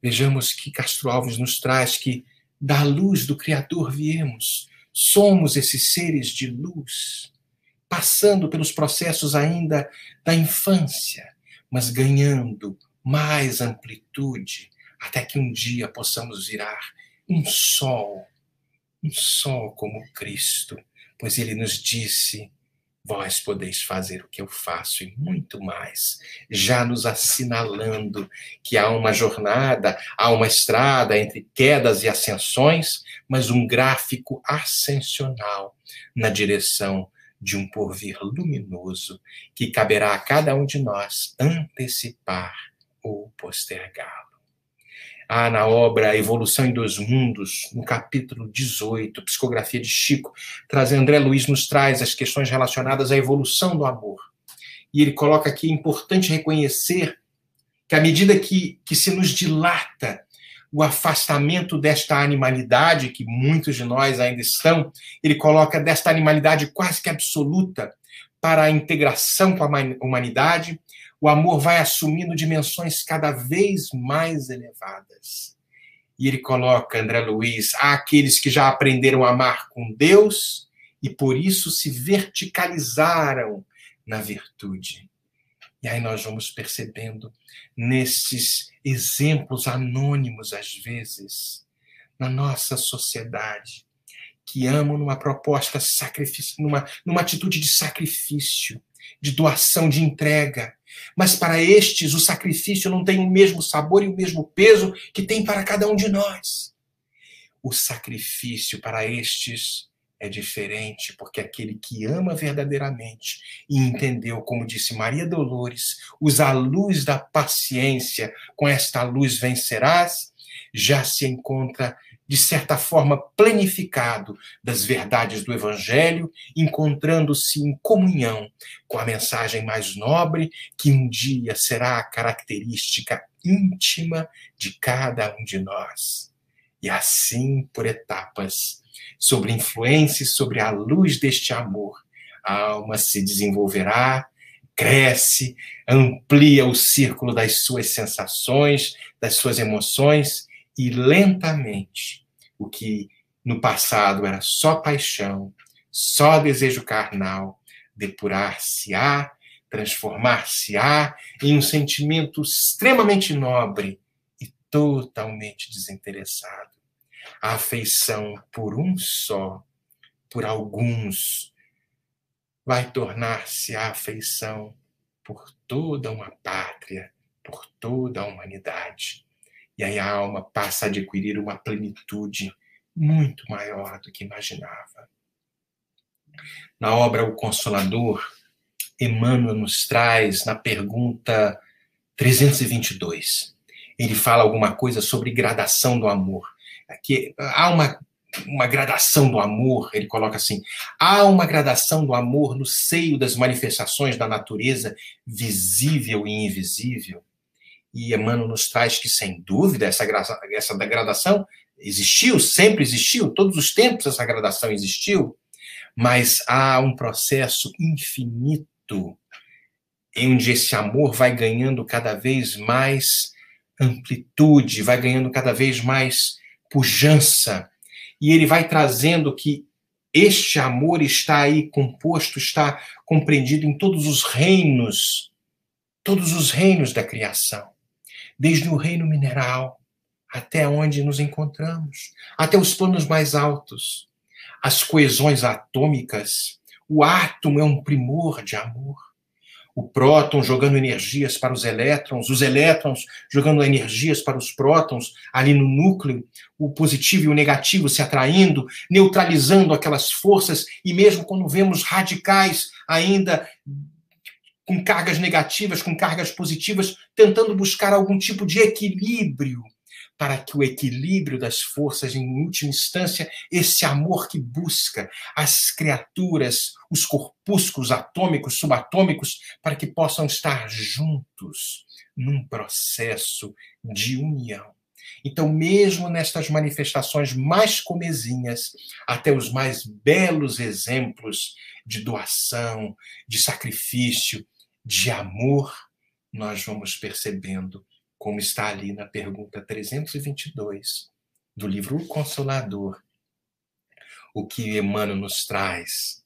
Vejamos que Castro Alves nos traz que da luz do Criador viemos, somos esses seres de luz, passando pelos processos ainda da infância, mas ganhando mais amplitude, até que um dia possamos virar um sol, um sol como Cristo, pois ele nos disse: Vós podeis fazer o que eu faço e muito mais, já nos assinalando que há uma jornada, há uma estrada entre quedas e ascensões, mas um gráfico ascensional na direção de um porvir luminoso que caberá a cada um de nós antecipar ou postergá-lo. Há na obra Evolução em Dois Mundos, no capítulo 18, Psicografia de Chico, traz André Luiz nos traz as questões relacionadas à evolução do amor. E ele coloca aqui é importante reconhecer que à medida que, que se nos dilata o afastamento desta animalidade, que muitos de nós ainda estão, ele coloca desta animalidade quase que absoluta para a integração com a humanidade, o amor vai assumindo dimensões cada vez mais elevadas. E ele coloca, André Luiz, há aqueles que já aprenderam a amar com Deus e por isso se verticalizaram na virtude. E aí nós vamos percebendo nesses exemplos anônimos, às vezes, na nossa sociedade, que amam numa proposta sacrifício, numa, numa atitude de sacrifício, de doação, de entrega. Mas para estes, o sacrifício não tem o mesmo sabor e o mesmo peso que tem para cada um de nós. O sacrifício para estes é diferente, porque aquele que ama verdadeiramente e entendeu, como disse Maria Dolores, usa a luz da paciência, com esta luz vencerás, já se encontra de certa forma, planificado das verdades do Evangelho, encontrando-se em comunhão com a mensagem mais nobre, que um dia será a característica íntima de cada um de nós. E assim, por etapas, sobre influência e sobre a luz deste amor, a alma se desenvolverá, cresce, amplia o círculo das suas sensações, das suas emoções e lentamente o que no passado era só paixão, só desejo carnal, depurar-se-á, transformar-se-á em um sentimento extremamente nobre e totalmente desinteressado. A afeição por um só, por alguns, vai tornar-se a afeição por toda uma pátria, por toda a humanidade. E aí a alma passa a adquirir uma plenitude muito maior do que imaginava. Na obra O Consolador, Emmanuel nos traz na pergunta 322. Ele fala alguma coisa sobre gradação do amor. Aqui há uma, uma gradação do amor, ele coloca assim: há uma gradação do amor no seio das manifestações da natureza visível e invisível e Emmanuel nos traz que, sem dúvida, essa, essa degradação existiu, sempre existiu, todos os tempos essa gradação existiu, mas há um processo infinito em onde esse amor vai ganhando cada vez mais amplitude, vai ganhando cada vez mais pujança, e ele vai trazendo que este amor está aí composto, está compreendido em todos os reinos, todos os reinos da criação desde o reino mineral até onde nos encontramos, até os planos mais altos, as coesões atômicas. O átomo é um primor de amor. O próton jogando energias para os elétrons, os elétrons jogando energias para os prótons, ali no núcleo, o positivo e o negativo se atraindo, neutralizando aquelas forças, e mesmo quando vemos radicais ainda com cargas negativas, com cargas positivas, tentando buscar algum tipo de equilíbrio, para que o equilíbrio das forças, em última instância, esse amor que busca as criaturas, os corpúsculos atômicos, subatômicos, para que possam estar juntos num processo de união. Então, mesmo nestas manifestações mais comezinhas, até os mais belos exemplos de doação, de sacrifício, de amor, nós vamos percebendo, como está ali na pergunta 322 do livro O Consolador, o que Emmanuel nos traz.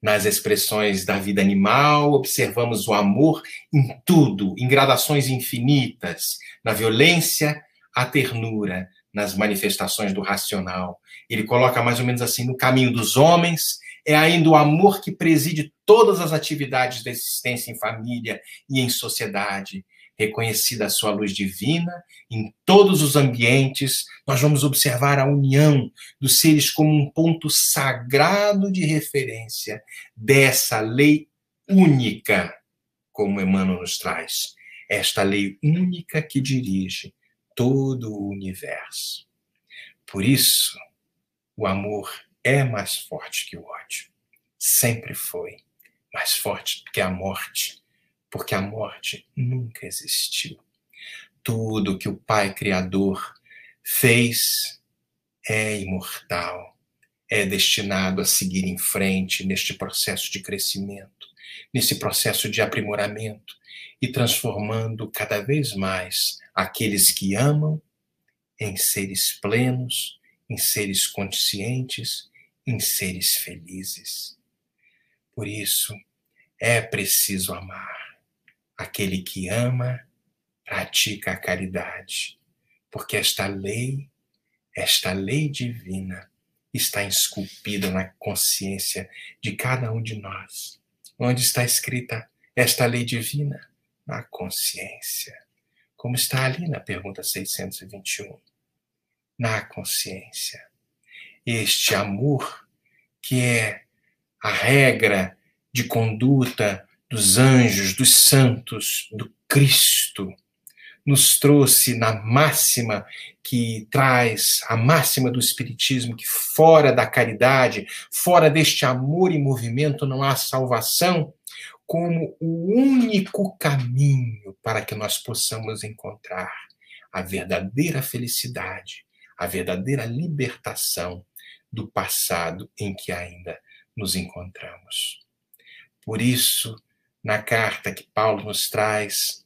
Nas expressões da vida animal, observamos o amor em tudo, em gradações infinitas, na violência, a ternura, nas manifestações do racional. Ele coloca mais ou menos assim: no caminho dos homens, é ainda o amor que preside todas as atividades da existência em família e em sociedade. Reconhecida a sua luz divina, em todos os ambientes, nós vamos observar a união dos seres como um ponto sagrado de referência dessa lei única, como Emmanuel nos traz. Esta lei única que dirige todo o universo. Por isso, o amor é mais forte que o ódio. Sempre foi mais forte que a morte, porque a morte nunca existiu. Tudo que o Pai Criador fez é imortal, é destinado a seguir em frente neste processo de crescimento, nesse processo de aprimoramento e transformando cada vez mais aqueles que amam em seres plenos, em seres conscientes, em seres felizes. Por isso, é preciso amar. Aquele que ama, pratica a caridade, porque esta lei, esta lei divina, está esculpida na consciência de cada um de nós. Onde está escrita esta lei divina? Na consciência. Como está ali na pergunta 621. Na consciência. Este amor que é a regra de conduta dos anjos, dos santos, do Cristo, nos trouxe na máxima que traz a máxima do Espiritismo, que fora da caridade, fora deste amor e movimento não há salvação, como o único caminho para que nós possamos encontrar a verdadeira felicidade, a verdadeira libertação do passado em que ainda nos encontramos. Por isso, na carta que Paulo nos traz,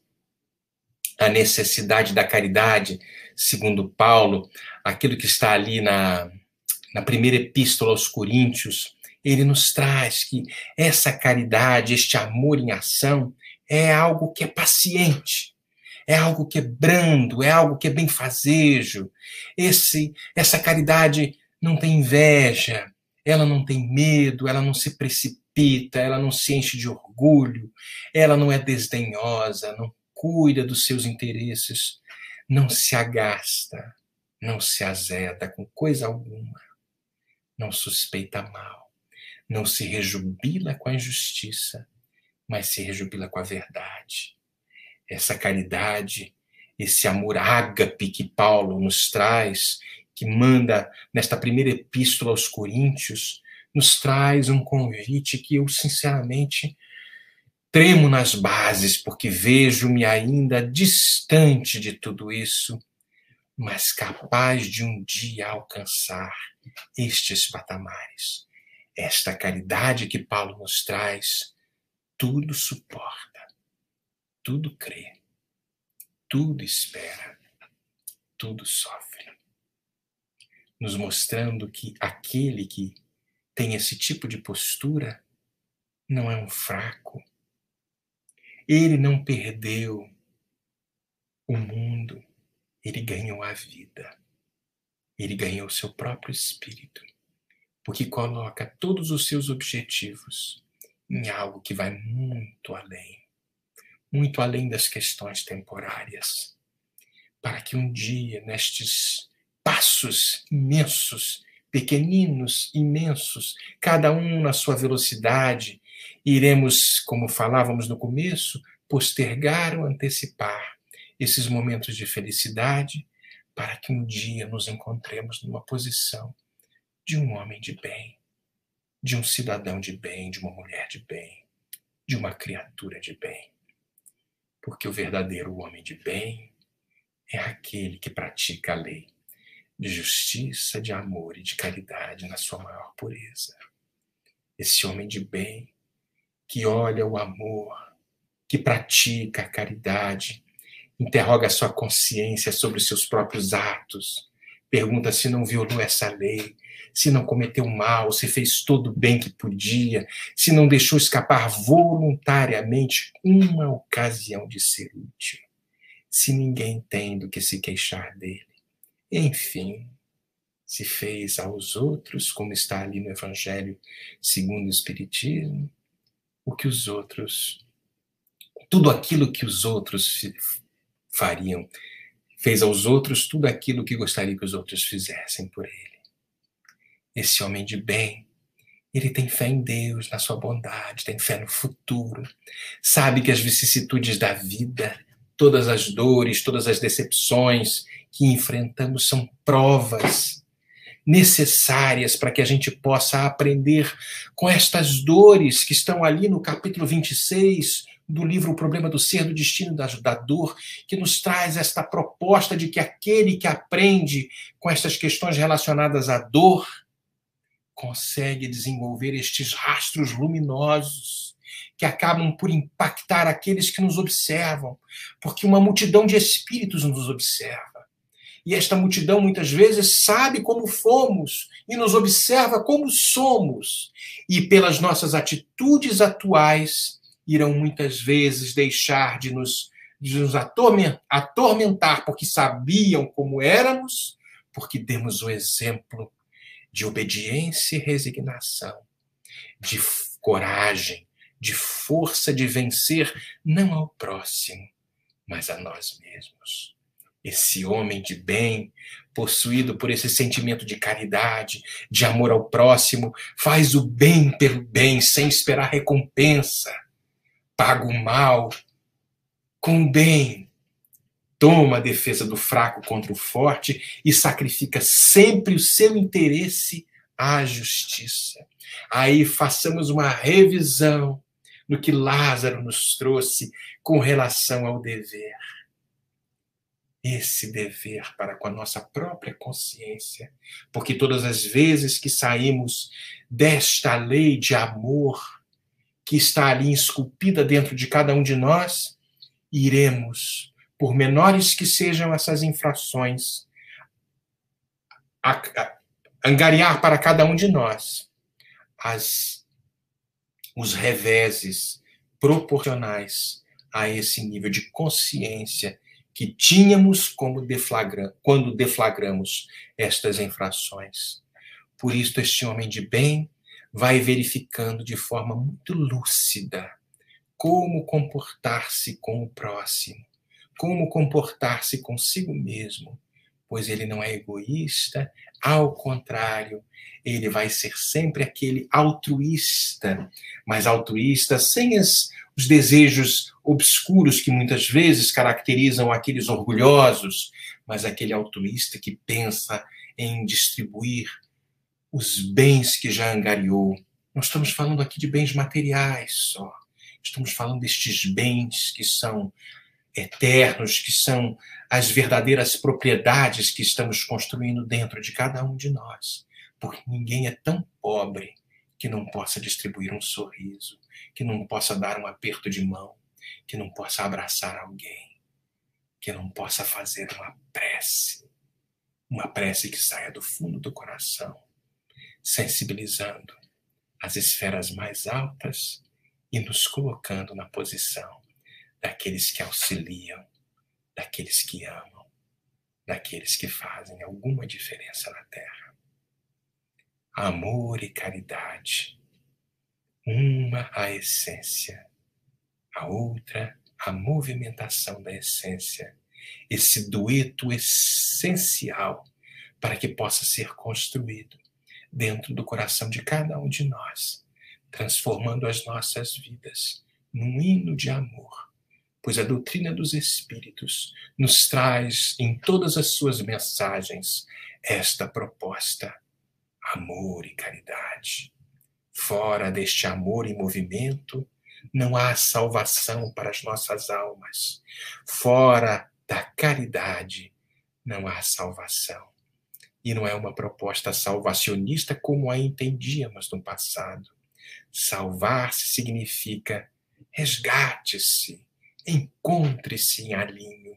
a necessidade da caridade, segundo Paulo, aquilo que está ali na, na primeira epístola aos Coríntios, ele nos traz que essa caridade, este amor em ação, é algo que é paciente, é algo que é brando, é algo que é benfazejo. Esse, essa caridade não tem inveja, ela não tem medo, ela não se precipita, ela não se enche de orgulho, ela não é desdenhosa, não cuida dos seus interesses, não se agasta, não se azeda com coisa alguma, não suspeita mal, não se rejubila com a injustiça, mas se rejubila com a verdade. Essa caridade, esse amor ágape que Paulo nos traz, que manda nesta primeira epístola aos Coríntios, nos traz um convite que eu, sinceramente, Tremo nas bases porque vejo-me ainda distante de tudo isso, mas capaz de um dia alcançar estes patamares. Esta caridade que Paulo nos traz, tudo suporta, tudo crê, tudo espera, tudo sofre. Nos mostrando que aquele que tem esse tipo de postura não é um fraco, ele não perdeu o mundo, ele ganhou a vida. Ele ganhou seu próprio espírito, porque coloca todos os seus objetivos em algo que vai muito além, muito além das questões temporárias, para que um dia, nestes passos imensos, pequeninos, imensos, cada um na sua velocidade, iremos, como falávamos no começo, postergar ou antecipar esses momentos de felicidade para que um dia nos encontremos numa posição de um homem de bem, de um cidadão de bem, de uma mulher de bem, de uma criatura de bem. Porque o verdadeiro homem de bem é aquele que pratica a lei de justiça, de amor e de caridade na sua maior pureza. Esse homem de bem que olha o amor, que pratica a caridade, interroga a sua consciência sobre os seus próprios atos, pergunta se não violou essa lei, se não cometeu mal, se fez todo o bem que podia, se não deixou escapar voluntariamente uma ocasião de ser útil, se ninguém tem do que se queixar dele. Enfim, se fez aos outros, como está ali no Evangelho segundo o Espiritismo, o que os outros, tudo aquilo que os outros fariam, fez aos outros tudo aquilo que gostaria que os outros fizessem por ele. Esse homem de bem, ele tem fé em Deus, na sua bondade, tem fé no futuro, sabe que as vicissitudes da vida, todas as dores, todas as decepções que enfrentamos são provas necessárias para que a gente possa aprender com estas dores que estão ali no capítulo 26 do livro O Problema do Ser, do Destino da, da Dor, que nos traz esta proposta de que aquele que aprende com estas questões relacionadas à dor consegue desenvolver estes rastros luminosos que acabam por impactar aqueles que nos observam, porque uma multidão de espíritos nos observa. E esta multidão muitas vezes sabe como fomos e nos observa como somos. E pelas nossas atitudes atuais, irão muitas vezes deixar de nos, de nos atormentar porque sabiam como éramos, porque demos o exemplo de obediência e resignação, de coragem, de força de vencer não ao próximo, mas a nós mesmos. Esse homem de bem, possuído por esse sentimento de caridade, de amor ao próximo, faz o bem pelo bem, sem esperar recompensa. Paga o mal com o bem. Toma a defesa do fraco contra o forte e sacrifica sempre o seu interesse à justiça. Aí façamos uma revisão no que Lázaro nos trouxe com relação ao dever esse dever para com a nossa própria consciência, porque todas as vezes que saímos desta lei de amor que está ali esculpida dentro de cada um de nós, iremos, por menores que sejam essas infrações, a, a, angariar para cada um de nós as, os reveses proporcionais a esse nível de consciência que tínhamos como deflagra, quando deflagramos estas infrações. Por isso, este homem de bem vai verificando de forma muito lúcida como comportar-se com o próximo, como comportar-se consigo mesmo, pois ele não é egoísta, ao contrário, ele vai ser sempre aquele altruísta, mas altruísta sem as, os desejos obscuros que muitas vezes caracterizam aqueles orgulhosos, mas aquele altruísta que pensa em distribuir os bens que já angariou. Nós estamos falando aqui de bens materiais só. Estamos falando destes bens que são eternos, que são as verdadeiras propriedades que estamos construindo dentro de cada um de nós. Porque ninguém é tão pobre que não possa distribuir um sorriso, que não possa dar um aperto de mão, que não possa abraçar alguém, que não possa fazer uma prece, uma prece que saia do fundo do coração, sensibilizando as esferas mais altas e nos colocando na posição daqueles que auxiliam, daqueles que amam, daqueles que fazem alguma diferença na terra. Amor e caridade, uma a essência, a outra a movimentação da essência, esse dueto essencial para que possa ser construído dentro do coração de cada um de nós, transformando as nossas vidas num hino de amor pois a doutrina dos Espíritos nos traz em todas as suas mensagens esta proposta: amor e caridade. Fora deste amor em movimento, não há salvação para as nossas almas. Fora da caridade, não há salvação. E não é uma proposta salvacionista como a entendíamos no passado. Salvar-se significa resgate-se, encontre-se em alinho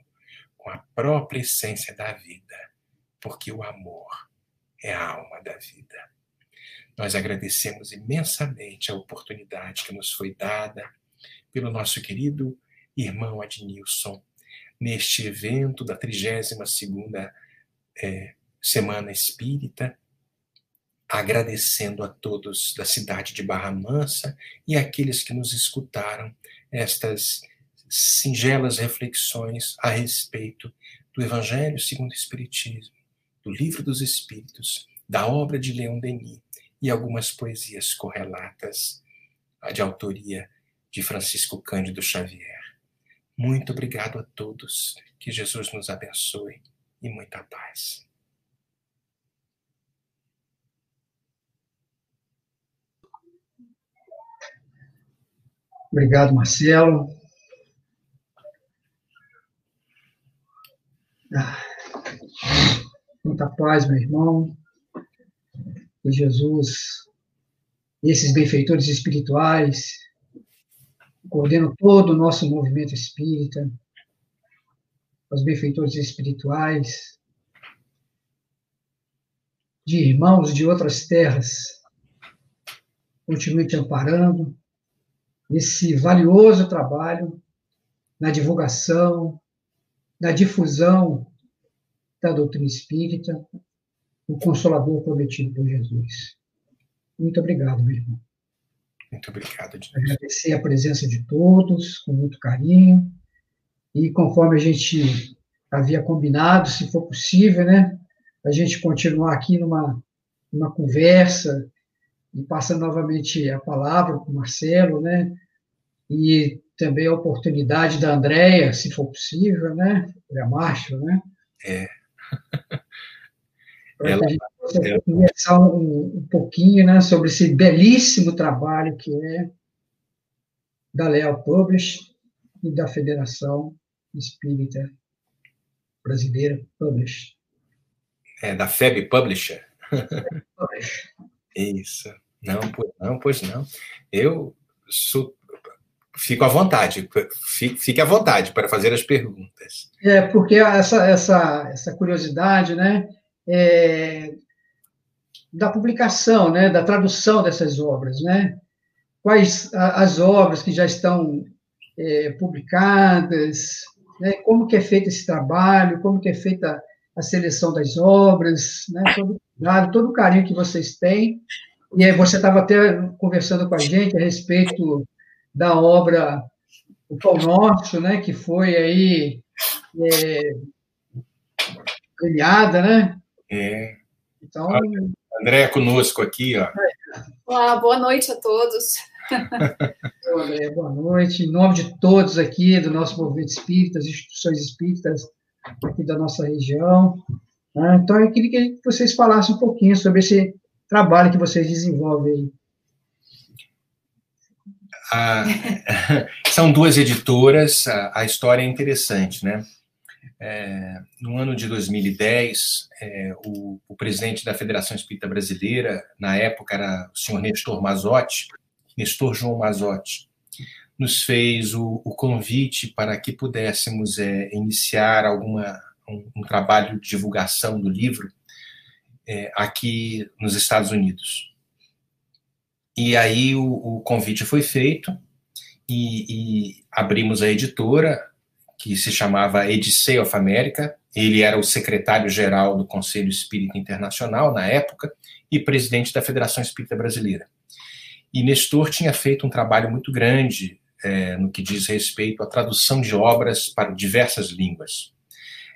com a própria essência da vida, porque o amor é a alma da vida. Nós agradecemos imensamente a oportunidade que nos foi dada pelo nosso querido irmão Adnilson neste evento da 32ª é, Semana Espírita, agradecendo a todos da cidade de Barra Mansa e aqueles que nos escutaram estas singelas reflexões a respeito do Evangelho segundo o Espiritismo, do Livro dos Espíritos, da obra de Leon Denis e algumas poesias correlatas de autoria de Francisco Cândido Xavier. Muito obrigado a todos, que Jesus nos abençoe e muita paz. Obrigado, Marcelo. Muita paz, meu irmão. Que Jesus, esses benfeitores espirituais, coordenam todo o nosso movimento espírita, os benfeitores espirituais, de irmãos de outras terras, continue te amparando nesse valioso trabalho na divulgação, na difusão da doutrina espírita, o Consolador prometido por Jesus. Muito obrigado, meu irmão. Muito obrigado, Deus. Agradecer a presença de todos, com muito carinho. E conforme a gente havia combinado, se for possível, né, a gente continuar aqui numa, numa conversa e passando novamente a palavra para o Marcelo, né, e também a oportunidade da Andréia, se for possível, né, a Márcio, né. É. Ela... a gente possa conversar um, um pouquinho, né, sobre esse belíssimo trabalho que é da Leal Publish e da Federação Espírita Brasileira Publish. É, da FEB Publisher. Isso. Não, pois não, pois não. Eu sou, fico à vontade, fique à vontade para fazer as perguntas. É, porque essa, essa, essa curiosidade, né, é, da publicação, né, da tradução dessas obras, né, quais as obras que já estão é, publicadas, né, como que é feito esse trabalho, como que é feita a seleção das obras, né, todo, todo o carinho que vocês têm. E aí você estava até conversando com a gente a respeito da obra O Pão Nosso, né, que foi aí é, premiada, né? É. Então, André é conosco aqui, ó. Olá, boa noite a todos. André, boa noite. Em nome de todos aqui, do nosso movimento espírita, as instituições espíritas aqui da nossa região. Né? Então, eu queria que vocês falassem um pouquinho sobre esse trabalho que vocês desenvolvem ah, são duas editoras, a, a, história é interessante, né? É, no ano de 2010, é, o, o, presidente da Federação Espírita Brasileira, na época era o senhor Nestor Mazotti, Nestor João Mazotti, nos fez o, o convite para que pudéssemos é, iniciar alguma um, um, trabalho de divulgação do livro é, aqui nos Estados Unidos. E aí o, o convite foi feito e, e, abrimos a editora, que se chamava Edicei of America. Ele era o secretário-geral do Conselho Espírita Internacional na época e presidente da Federação Espírita Brasileira. E Nestor tinha feito um trabalho muito grande é, no que diz respeito à tradução de obras para diversas línguas.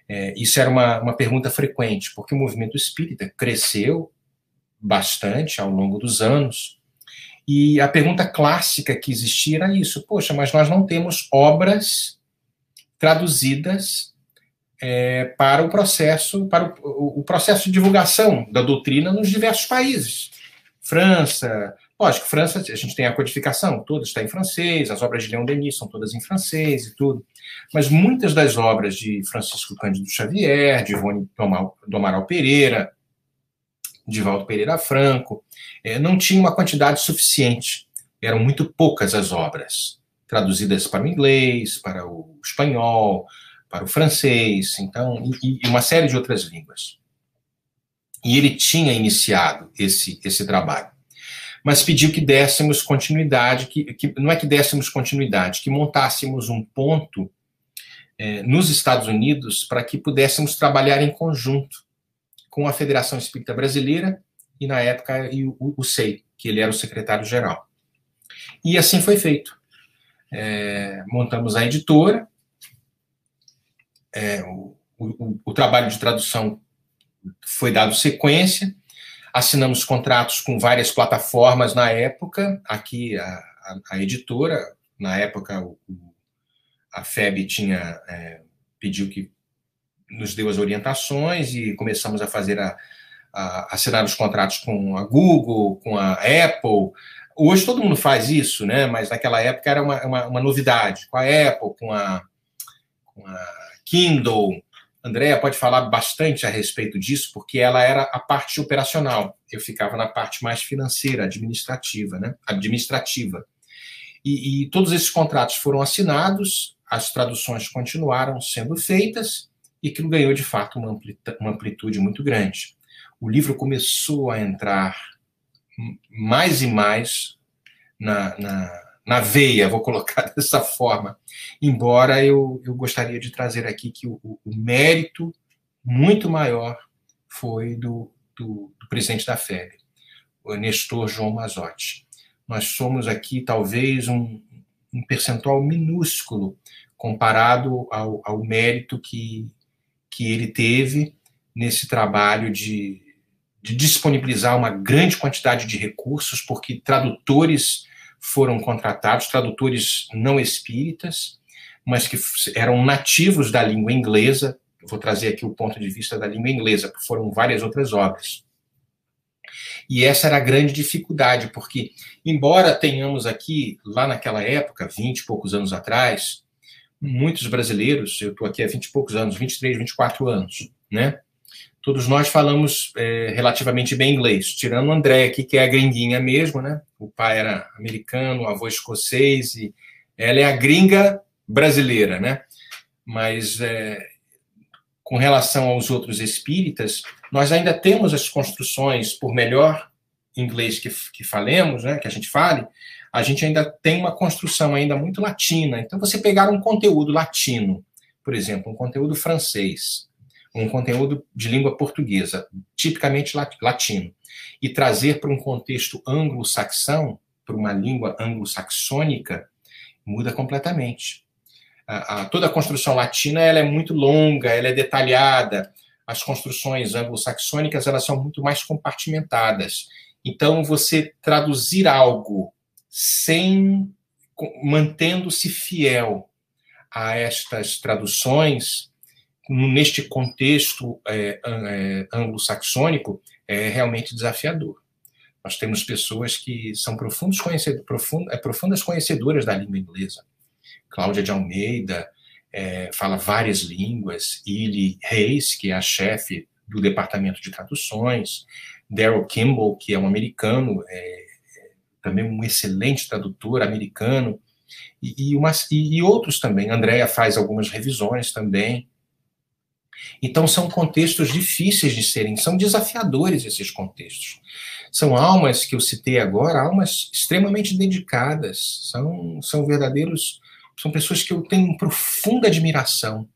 É, isso era uma, uma pergunta frequente, porque o movimento espírita cresceu bastante ao longo dos anos, e a pergunta clássica que existia era isso: poxa, mas nós não temos obras traduzidas é, para o processo, para o, o, processo de divulgação da doutrina nos diversos países. França, Lógico, França, a gente tem a codificação, tudo está em francês, as obras de Leon Denis são todas em francês e tudo. Mas muitas das obras de Francisco Cândido Xavier, de Ivone do Amaral Pereira, de Valdo Pereira Franco, é, não tinha uma quantidade suficiente. Eram muito poucas as obras, traduzidas para o inglês, para o espanhol, para o francês, então, e, e uma série de outras línguas. E ele tinha iniciado esse, esse trabalho mas pediu que dessemos continuidade, que, que não é que dessemos continuidade, que montássemos um ponto é, nos Estados Unidos para que pudéssemos trabalhar em conjunto com a Federação Espírita Brasileira e, na época, o, o SEI, que ele era o secretário-geral. E assim foi feito. É, montamos a editora, é, o, o, o trabalho de tradução foi dado sequência, Assinamos contratos com várias plataformas na época. Aqui, a, a, a editora, na época, o, a FEB tinha é, pediu que nos deu as orientações e começamos a fazer a, a, assinar os contratos com a Google, com a Apple. Hoje todo mundo faz isso, né? Mas naquela época era uma, uma, uma novidade. Com a Apple, com a, com a Kindle, Andréa pode falar bastante a respeito disso, porque ela era a parte operacional. Eu ficava na parte mais financeira, administrativa, né? Administrativa. E, e todos esses contratos foram assinados, as traduções continuaram sendo feitas e aquilo ganhou de fato uma amplitude, uma amplitude muito grande. O livro começou a entrar mais e mais na, na na veia, vou colocar dessa forma. Embora eu, eu gostaria de trazer aqui que o, o mérito muito maior foi do, do, do presidente da FEB, o Nestor João Mazotti. Nós somos aqui talvez um, um percentual minúsculo comparado ao, ao mérito que, que ele teve nesse trabalho de, de disponibilizar uma grande quantidade de recursos, porque tradutores foram contratados, tradutores não espíritas, mas que eram nativos da língua inglesa. Vou trazer aqui o ponto de vista da língua inglesa, porque foram várias outras obras. E essa era a grande dificuldade, porque, embora tenhamos aqui, lá naquela época, 20 e poucos anos atrás, muitos brasileiros, eu estou aqui há 20 e poucos anos, 23, 24 anos, né? Todos nós falamos é, relativamente bem inglês, tirando o André aqui, que é a gringuinha mesmo, né? O pai era americano, o avô escocês, e ela é a gringa brasileira, né? Mas é, com relação aos outros espíritas, nós ainda temos as construções, por melhor inglês que, que falemos, né, que a gente fale, a gente ainda tem uma construção ainda muito latina. Então, você pegar um conteúdo latino, por exemplo, um conteúdo francês, um conteúdo de língua portuguesa, tipicamente latino, e trazer para um contexto anglo-saxão, para uma língua anglo-saxônica, muda completamente. A, a, toda a construção latina ela é muito longa, ela é detalhada. As construções anglo-saxônicas elas são muito mais compartimentadas. Então, você traduzir algo sem mantendo-se fiel a estas traduções neste contexto é, é, anglo-saxônico é realmente desafiador. Nós temos pessoas que são profundos profund, é, profundas conhecedoras da língua inglesa. Cláudia de Almeida é, fala várias línguas, Illy Reis, que é a chefe do departamento de traduções, Daryl Kimball, que é um americano, é, também um excelente tradutor americano, e, e, e, e outros também. Andréia faz algumas revisões também. Então, são contextos difíceis de serem, são desafiadores esses contextos. São almas que eu citei agora, almas extremamente dedicadas, são, são verdadeiros, são pessoas que eu tenho profunda admiração.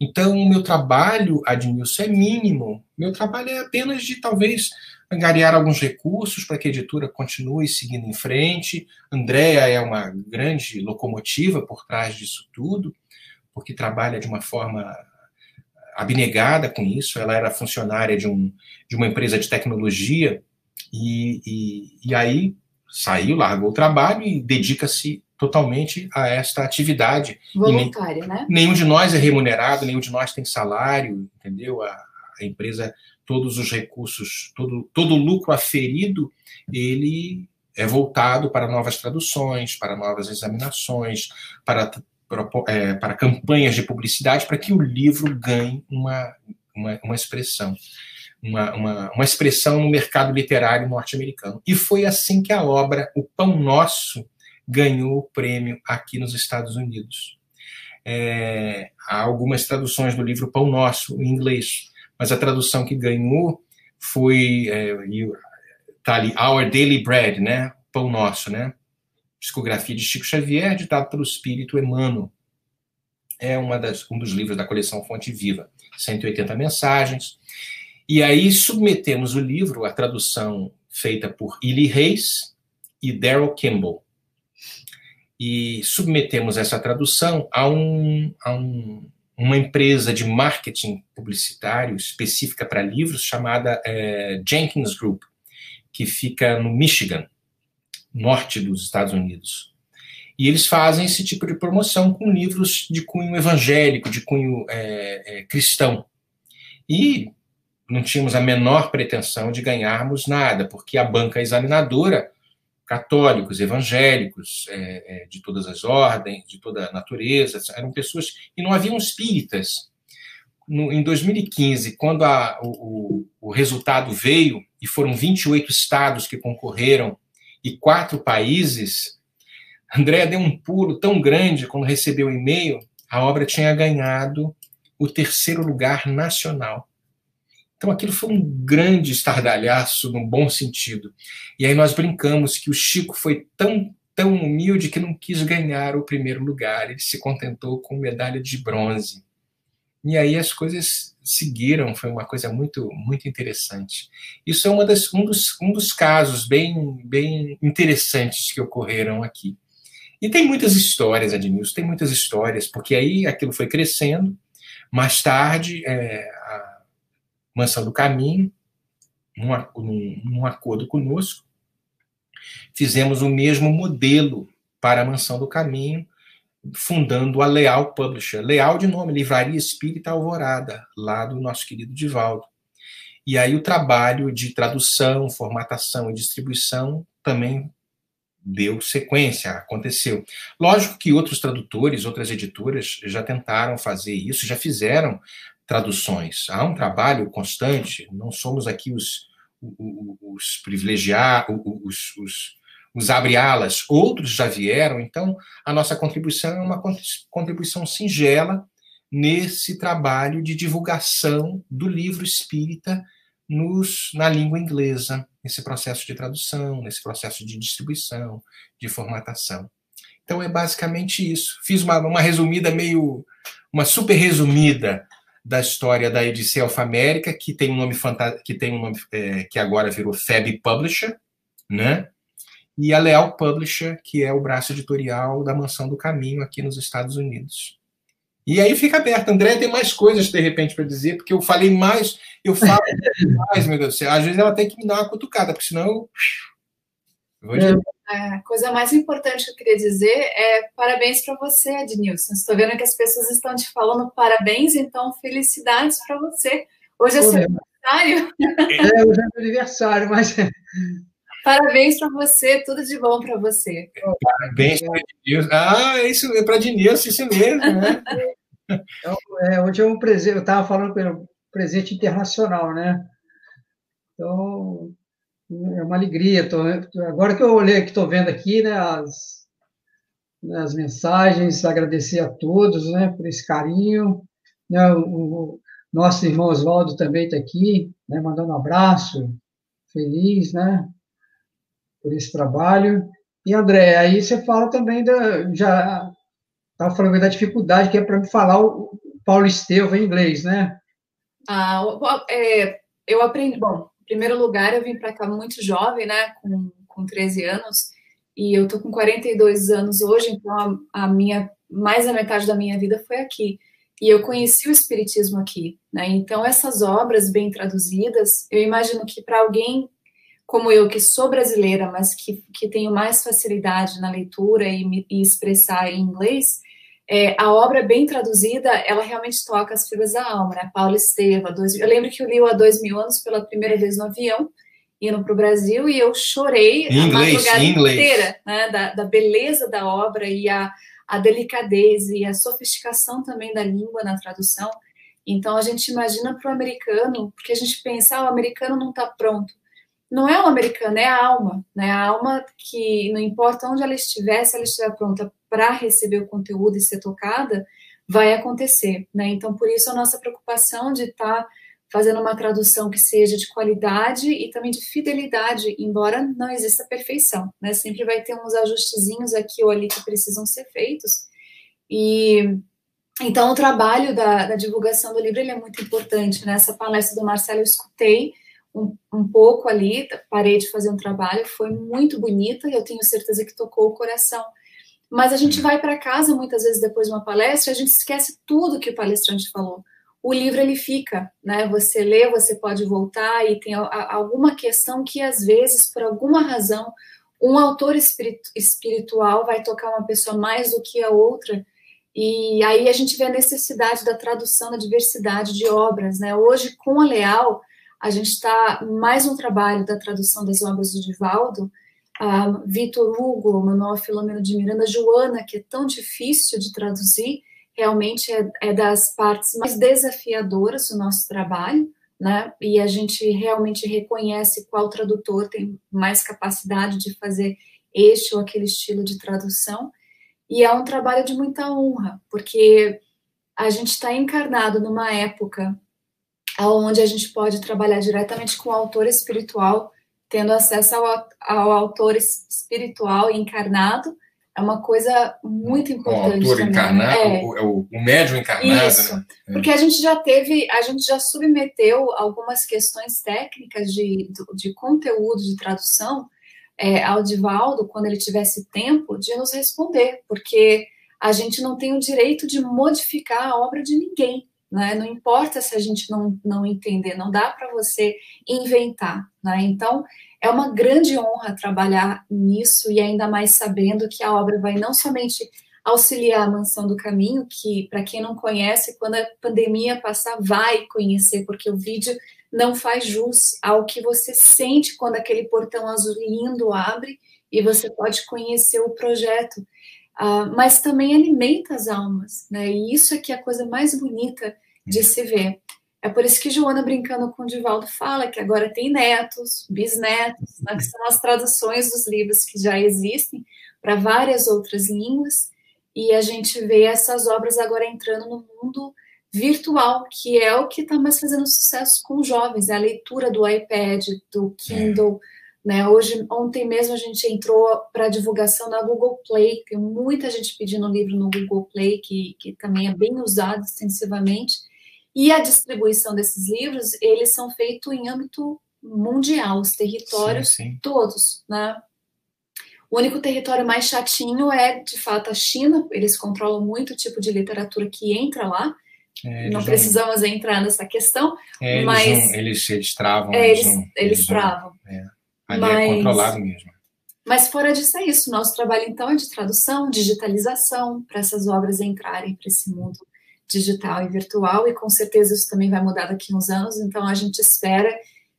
Então, o meu trabalho, Admilson, é mínimo. Meu trabalho é apenas de talvez angariar alguns recursos para que a editora continue seguindo em frente. Andréa é uma grande locomotiva por trás disso tudo, porque trabalha de uma forma abnegada com isso. Ela era funcionária de, um, de uma empresa de tecnologia e, e, e aí saiu, largou o trabalho e dedica-se totalmente a esta atividade. Voluntária, né? Nenhum de nós é remunerado, nenhum de nós tem salário, entendeu? A, a empresa todos os recursos, todo, todo o lucro aferido, ele é voltado para novas traduções, para novas examinações, para, para, é, para campanhas de publicidade, para que o livro ganhe uma, uma, uma expressão. Uma, uma, uma expressão no mercado literário norte-americano. E foi assim que a obra O Pão Nosso ganhou o prêmio aqui nos Estados Unidos. É, há algumas traduções do livro Pão Nosso, em inglês, mas a tradução que ganhou foi é, tá ali Our Daily Bread, né? Pão Nosso, né? Psicografia de Chico Xavier, ditado pelo Espírito Emmanuel. É uma das, um dos livros da coleção Fonte Viva, 180 mensagens. E aí submetemos o livro, a tradução feita por Illy Reis e Daryl Kimball. E submetemos essa tradução a um, a um uma empresa de marketing publicitário específica para livros chamada é, Jenkins Group, que fica no Michigan, norte dos Estados Unidos. E eles fazem esse tipo de promoção com livros de cunho evangélico, de cunho é, é, cristão. E não tínhamos a menor pretensão de ganharmos nada, porque a banca examinadora católicos, evangélicos, é, é, de todas as ordens, de toda a natureza, eram pessoas e não haviam espíritas. No, em 2015, quando a, o, o, resultado veio, e foram 28 estados que concorreram e quatro países, André deu um pulo tão grande quando recebeu o e-mail, a obra tinha ganhado o terceiro lugar nacional. Então aquilo foi um grande estardalhaço, num bom sentido. E aí nós brincamos que o Chico foi tão, tão humilde que não quis ganhar o primeiro lugar, ele se contentou com medalha de bronze. E aí as coisas seguiram, foi uma coisa muito muito interessante. Isso é uma das, um, dos, um dos casos bem, bem interessantes que ocorreram aqui. E tem muitas histórias, Adnilson, tem muitas histórias, porque aí aquilo foi crescendo. Mais tarde, é, Mansão do Caminho, num, num, num acordo conosco, fizemos o mesmo modelo para a Mansão do Caminho, fundando a Leal Publisher. Leal de nome, Livraria Espírita Alvorada, lá do nosso querido Divaldo. E aí o trabalho de tradução, formatação e distribuição também deu sequência, aconteceu. Lógico que outros tradutores, outras editoras já tentaram fazer isso, já fizeram traduções. Há um trabalho constante, não somos aqui os, os, os privilegiados, os, os os abre-alas, outros já vieram, então a nossa contribuição é uma contribuição singela nesse trabalho de divulgação do livro espírita nos, na língua inglesa, nesse processo de tradução, nesse processo de distribuição, de formatação. Então é basicamente isso. Fiz uma, uma resumida meio. uma super resumida da história da Ediceu Alfa-América, que tem um nome que tem um nome é, que agora virou Fab Publisher, né? e a Leal Publisher, que é o braço editorial da Mansão do Caminho aqui nos Estados Unidos. E aí fica aberto. André tem mais coisas, de repente, para dizer, porque eu falei mais, eu falo mais, meu Deus do céu. Às vezes ela tem que me dar uma cutucada, porque senão eu. É, a coisa mais importante que eu queria dizer é parabéns para você, Ednilson. Estou vendo que as pessoas estão te falando parabéns, então felicidades para você. Hoje é seu aniversário. É, hoje é meu aniversário, mas Parabéns para você, tudo de bom para você. Parabéns para Ednilson. Ah, isso é para Ednilson, isso mesmo, né? é, hoje é um presente, eu estava falando pelo presente internacional, né? Então, é uma alegria. Tô, agora que eu olhei, que estou vendo aqui, né, as, as mensagens, agradecer a todos, né, por esse carinho. Né, o, o nosso irmão Oswaldo também está aqui, né, mandando um abraço, feliz, né? por esse trabalho. E, André, aí você fala também da. Já estava falando da dificuldade que é para falar o Paulo Estevam em inglês, né? Ah, é, eu aprendi. Bom, primeiro lugar, eu vim para cá muito jovem, né? Com, com 13 anos. E eu tô com 42 anos hoje, então a, a minha. Mais da metade da minha vida foi aqui. E eu conheci o Espiritismo aqui, né? Então, essas obras bem traduzidas, eu imagino que para alguém como eu, que sou brasileira, mas que, que tenho mais facilidade na leitura e, e expressar em inglês, é, a obra bem traduzida, ela realmente toca as fibras da alma, né? Paulo Esteva, dois, eu lembro que eu li o Há Dois Mil Anos pela primeira vez no avião, indo para o Brasil, e eu chorei em a inglês, madrugada inteira, né? Da, da, beleza da obra e a, a delicadeza e a sofisticação também da língua na tradução. Então, a gente imagina para o americano, porque a gente pensa, ah, o americano não está pronto não é o americano, é a alma, né? A alma que não importa onde ela estiver, se ela estiver pronta para receber o conteúdo e ser tocada, vai acontecer, né? Então, por isso a nossa preocupação de estar tá fazendo uma tradução que seja de qualidade e também de fidelidade, embora não exista perfeição, né? Sempre vai ter uns ajustezinhos aqui ou ali que precisam ser feitos. E então o trabalho da, da divulgação do livro é muito importante. Né? palestra do Marcelo eu escutei um, um, pouco ali, parei de fazer um trabalho, foi muito bonita e eu tenho certeza que tocou o coração. Mas a gente vai para casa muitas vezes depois de uma palestra, a gente esquece tudo que o palestrante falou. O livro ele fica, né? Você lê, você pode voltar e tem alguma questão que às vezes, por alguma razão, um autor espiritual vai tocar uma pessoa mais do que a outra. E aí a gente vê a necessidade da tradução da diversidade de obras, né? Hoje com a Leal, a gente está mais um trabalho da tradução das obras do Divaldo, uh, Vitor Hugo, Manuel Filomeno de Miranda, Joana, que é tão difícil de traduzir, realmente é, é das partes mais desafiadoras do nosso trabalho, né? E a gente realmente reconhece qual tradutor tem mais capacidade de fazer este ou aquele estilo de tradução. E é um trabalho de muita honra, porque a gente está encarnado numa época onde a gente pode trabalhar diretamente com o autor espiritual, tendo acesso ao, ao autor espiritual encarnado, é uma coisa muito importante. O autor encarnado, é. o, o, o médium encarnado. Isso, né? É. porque a gente já teve, a gente já submeteu algumas questões técnicas de, de conteúdo de tradução é, ao Divaldo, quando ele tivesse tempo, de nos responder, porque a gente não tem o direito de modificar a obra de ninguém. Né? Não importa se a gente não, não entender, não dá para você inventar. Né? Então, é uma grande honra trabalhar nisso e ainda mais sabendo que a obra vai não somente auxiliar a Mansão do Caminho, que para quem não conhece, quando a pandemia passar, vai conhecer, porque o vídeo não faz jus ao que você sente quando aquele portão azul lindo abre e você pode conhecer o projeto. Uh, mas também alimenta as almas, né? E isso é que é a coisa mais bonita de se ver. É por isso que Joana, brincando com o Divaldo, fala que agora tem netos, bisnetos, né, que são as traduções dos livros que já existem para várias outras línguas, e a gente vê essas obras agora entrando no mundo virtual, que é o que está mais fazendo sucesso com os jovens, é a leitura do iPad, do Kindle. É. Né? Hoje, ontem mesmo a gente entrou para divulgação da Google Play, tem muita gente pedindo livro no Google Play, que, que também é bem usado extensivamente. E a distribuição desses livros, eles são feitos em âmbito mundial, os territórios sim, sim. todos, né? O único território mais chatinho é, de fato, a China. Eles controlam muito o tipo de literatura que entra lá. É, não precisamos vão... entrar nessa questão, é, mas... Eles, vão, eles, eles travam. É, eles, eles, eles travam. É. Ali mas... é controlado mesmo. Mas fora disso é isso. Nosso trabalho, então, é de tradução, digitalização, para essas obras entrarem para esse mundo digital e virtual, e com certeza isso também vai mudar daqui a uns anos, então a gente espera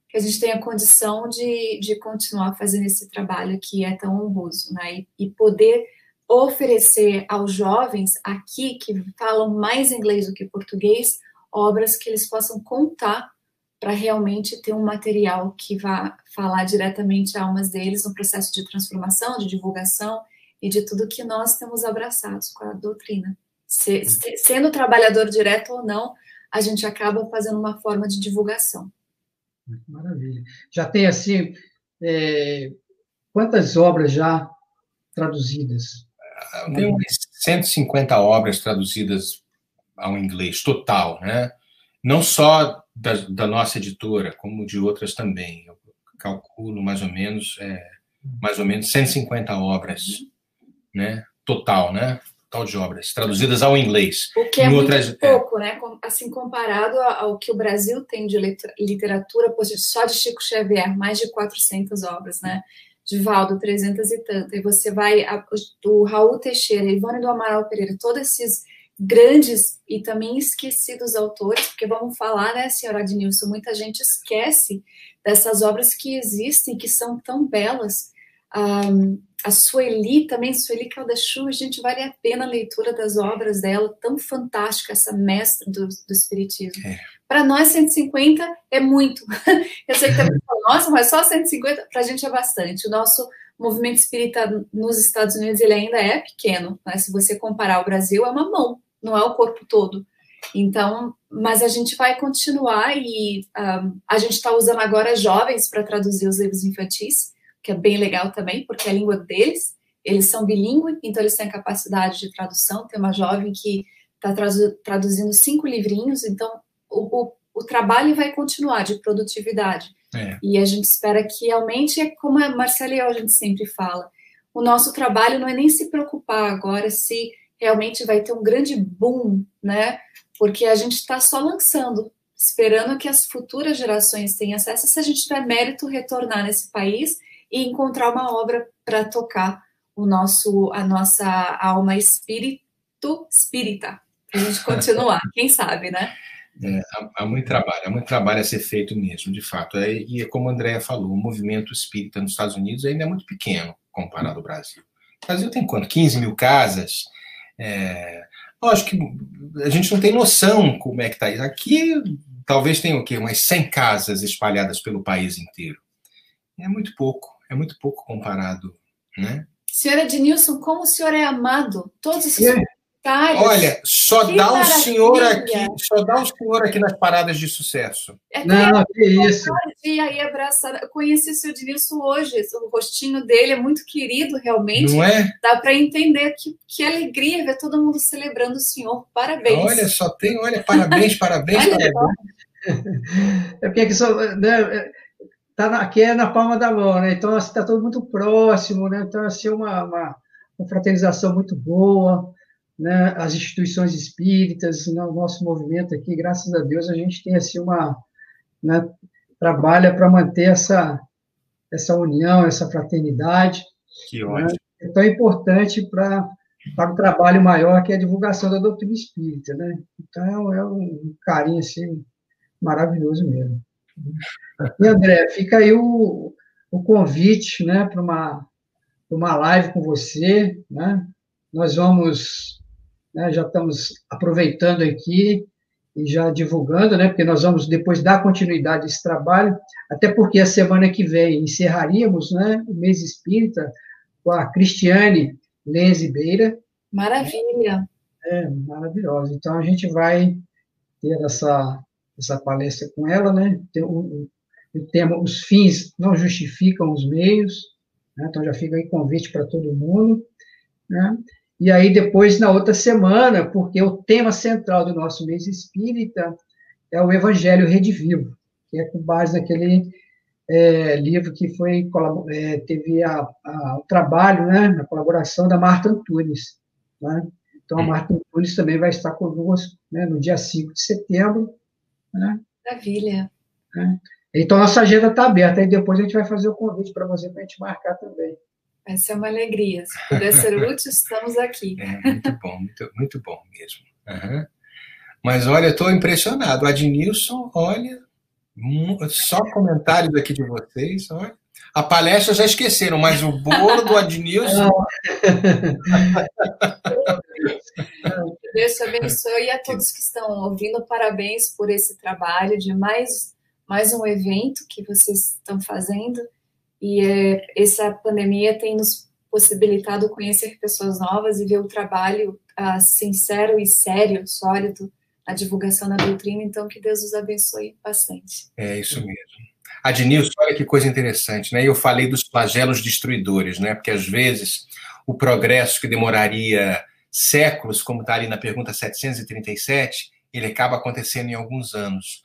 que a gente tenha condição de, de continuar fazendo esse trabalho que é tão honroso, né? E, e poder oferecer aos jovens aqui que falam mais inglês do que português obras que eles possam contar para realmente ter um material que vá falar diretamente a almas deles no processo de transformação, de divulgação e de tudo que nós temos abraçados com a doutrina. Se, se, sendo trabalhador direto ou não, a gente acaba fazendo uma forma de divulgação. Maravilha. Já tem, assim, é, quantas obras já traduzidas? Tem umas 150 obras traduzidas ao inglês, total, né? Não só da, da nossa editora, como de outras também. Eu calculo mais ou menos, é, mais ou menos 150 obras, né? Total, né? total de obras, traduzidas ao inglês. O que é outras... muito pouco, né? Assim, comparado ao que o Brasil tem de literatura, só de Chico Xavier, mais de 400 obras, né? De Valdo, 300 e tanto. E você vai, do Raul Teixeira, Ivone do Amaral Pereira, todos esses grandes e também esquecidos autores, porque vamos falar, né, senhora Adnilson, muita gente esquece dessas obras que existem, que são tão belas, um, a Sueli também, Sueli Caldachu, a gente vale a pena a leitura das obras dela, tão fantástica, essa mestra do, do Espiritismo. É. Para nós, 150 é muito. Eu sei que também fala, nossa, mas só 150 para a gente é bastante. O nosso movimento espírita nos Estados Unidos ele ainda é pequeno, né? se você comparar o Brasil, é uma mão, não é o corpo todo. Então, mas a gente vai continuar e um, a gente está usando agora jovens para traduzir os livros infantis que é bem legal também, porque é a língua deles, eles são bilíngues, então eles têm capacidade de tradução. Tem uma jovem que está traduzindo cinco livrinhos, então o, o, o, trabalho vai continuar de produtividade. É. E a gente espera que aumente, é como a Marcela e eu a gente sempre fala, o nosso trabalho não é nem se preocupar agora se realmente vai ter um grande boom, né? Porque a gente está só lançando, esperando que as futuras gerações tenham acesso. Se a gente tiver mérito, retornar nesse país e encontrar uma obra para tocar o nosso, a nossa alma espírito espírita. A gente continuar, quem sabe, né? É, há, há, muito trabalho, há muito trabalho a ser feito mesmo, de fato. É, e é como a Andrea falou, o movimento espírita nos Estados Unidos ainda é muito pequeno comparado ao Brasil. O Brasil tem quanto? 15 mil casas? É, lógico que a gente não tem noção como é que está isso. Aqui talvez tenha o quê? Umas 100 casas espalhadas pelo país inteiro. É muito pouco é muito pouco comparado, né? Senhora Ednilson, como o senhor é amado? Todos esses é, Olha, só que dá o senhor aqui, só dá o senhor aqui nas paradas de sucesso. É não, que isso. E aí abraçar. Eu conheci o seu Denilson hoje, o rostinho dele é muito querido, realmente. Não é? Dá para entender que, que alegria ver todo mundo celebrando o senhor. Parabéns. Olha, só tem, olha, parabéns, parabéns, parabéns. É porque aqui só, né, tá na, aqui é na palma da mão, né? Então está assim, todo muito próximo, né? Então assim uma, uma, uma fraternização muito boa né, as instituições espíritas, né, o nosso movimento aqui, graças a Deus, a gente tem assim uma né, trabalha para manter essa essa união, essa fraternidade. Que né, ótimo. é tão importante para para o trabalho maior que é a divulgação da doutrina espírita, né? Então é um carinho assim maravilhoso mesmo. E André, fica aí o, o convite, né, para uma uma live com você, né? Nós vamos né, já estamos aproveitando aqui e já divulgando, né, porque nós vamos depois dar continuidade a esse trabalho, até porque a semana que vem encerraríamos né, o mês espírita com a Cristiane Lenze Beira. Maravilha! É, maravilhosa. Então, a gente vai ter essa, essa palestra com ela, né? Tem o, o tema Os fins não justificam os meios, né? então já fica aí convite para todo mundo, né? E aí, depois, na outra semana, porque o tema central do nosso mês espírita é o Evangelho Redivivo, que é com base naquele é, livro que foi é, teve a, a, o trabalho, né, na colaboração da Marta Antunes. Né? Então, a Marta Antunes também vai estar conosco né, no dia 5 de setembro. Né? Maravilha. Né? Então, nossa agenda está aberta, aí depois a gente vai fazer o convite para você, para a gente marcar também. Vai ser uma alegria. Se puder ser útil, estamos aqui. É, muito bom, muito, muito bom mesmo. Uhum. Mas olha, estou impressionado. Adnilson, olha, só comentários aqui de vocês, olha. A palestra já esqueceram, mas o bolo do Adnilson. Deus te abençoe e a todos que estão ouvindo, parabéns por esse trabalho de mais, mais um evento que vocês estão fazendo. E é, essa pandemia tem nos possibilitado conhecer pessoas novas e ver o trabalho uh, sincero e sério, sólido, a divulgação da doutrina. Então, que Deus os abençoe bastante. É isso mesmo. Adnilson, olha que coisa interessante, né? Eu falei dos flagelos destruidores, né? Porque às vezes o progresso que demoraria séculos, como está ali na pergunta 737, ele acaba acontecendo em alguns anos.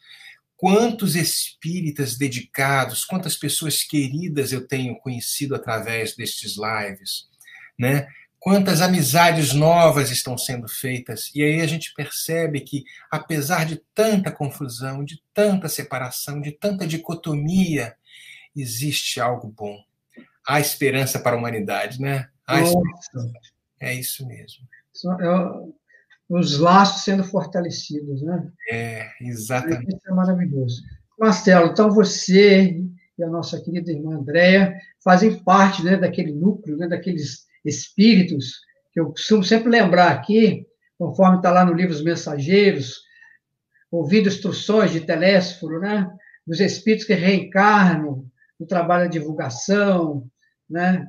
Quantos espíritas dedicados, quantas pessoas queridas eu tenho conhecido através destes lives, né? Quantas amizades novas estão sendo feitas. E aí a gente percebe que, apesar de tanta confusão, de tanta separação, de tanta dicotomia, existe algo bom. Há esperança para a humanidade, né? Há esperança. É isso mesmo. Eu, os laços sendo fortalecidos, né? É, exatamente. Isso é maravilhoso. Marcelo, então você e a nossa querida irmã Andréia fazem parte né, daquele núcleo, né, daqueles espíritos que eu costumo sempre lembrar aqui, conforme está lá no livro Os Mensageiros, ouvindo instruções de Telésforo, né, dos espíritos que reencarnam no trabalho da divulgação, né,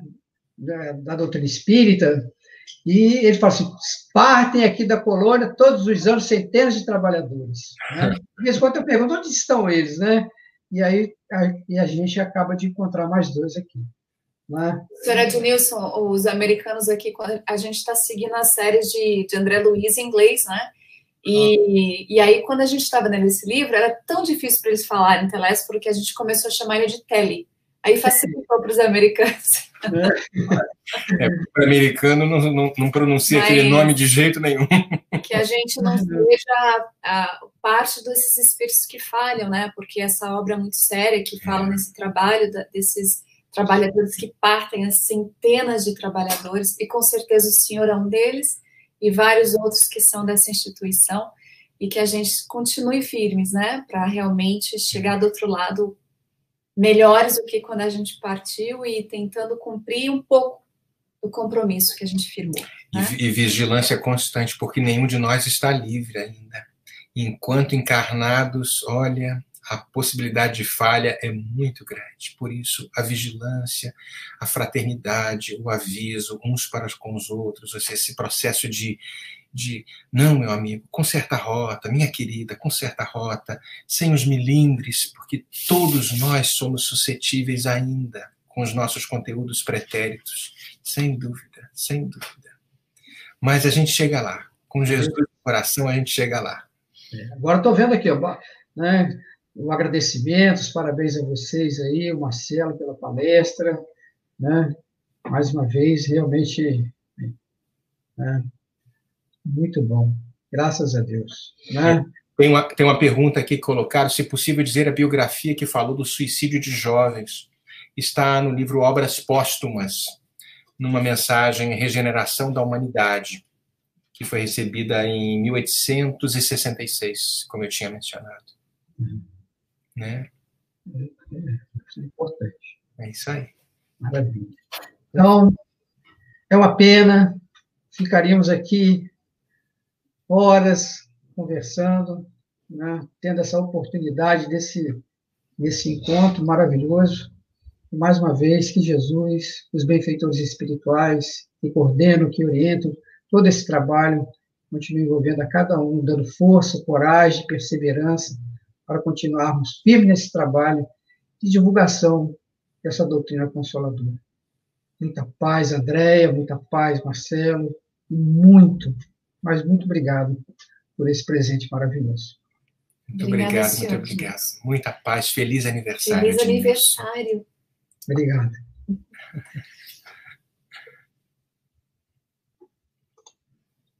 da, da doutrina espírita, e ele fala assim: partem aqui da colônia todos os anos centenas de trabalhadores. Né? De vez em quando eu pergunto onde estão eles, né? E aí a, e a gente acaba de encontrar mais dois aqui. Né? Senhora Ednilson, os americanos aqui, a gente está seguindo a série de, de André Luiz em inglês, né? E, ah. e aí, quando a gente estava lendo esse livro, era tão difícil para eles falarem Telésforo porque a gente começou a chamar ele de Telly. Aí facilitou para os americanos. É, o americano não, não, não pronuncia Mas, aquele nome de jeito nenhum. Que a gente não seja a, a, parte desses espíritos que falham, né? Porque essa obra é muito séria, que fala é. nesse trabalho da, desses trabalhadores que partem as centenas de trabalhadores, e com certeza o senhor é um deles, e vários outros que são dessa instituição, e que a gente continue firmes, né? Para realmente chegar do outro lado melhores do que quando a gente partiu e tentando cumprir um pouco o compromisso que a gente firmou. Né? E, e, vigilância constante, porque nenhum de nós está livre ainda. Enquanto encarnados, olha, a possibilidade de falha é muito grande. Por isso, a vigilância, a fraternidade, o aviso uns para com os outros, esse processo de, de não, meu amigo, conserta a rota, minha querida, conserta a rota, sem os milindres, porque todos nós somos suscetíveis ainda com os nossos conteúdos pretéritos, sem dúvida, sem dúvida. Mas a gente chega lá, com Jesus no coração a gente chega lá. É, agora estou vendo aqui, ó, né, o agradecimento, os parabéns a vocês aí, o Marcelo pela palestra, né, mais uma vez, realmente né, muito bom, graças a Deus. Né? Tem uma, tem uma pergunta aqui que colocaram, se possível dizer a biografia que falou do suicídio de jovens. Está no livro Obras Póstumas, numa mensagem Regeneração da Humanidade, que foi recebida em 1866, como eu tinha mencionado. Uhum. Né? É, é, é importante. É isso aí. Maravilha. Então, é uma pena, ficaríamos aqui horas conversando, né, tendo essa oportunidade desse, desse encontro maravilhoso. E, mais uma vez, que Jesus, os benfeitores espirituais, que coordenam, que orientam todo esse trabalho, continue envolvendo a cada um, dando força, coragem, perseverança, para continuarmos firmes nesse trabalho de divulgação dessa doutrina consoladora. Muita paz, Andréia, muita paz, Marcelo, muito, mas muito obrigado por esse presente maravilhoso. Muito Obrigada, obrigado, senhor. muito obrigado. Muita paz, feliz aniversário. Feliz aniversário. Obrigado.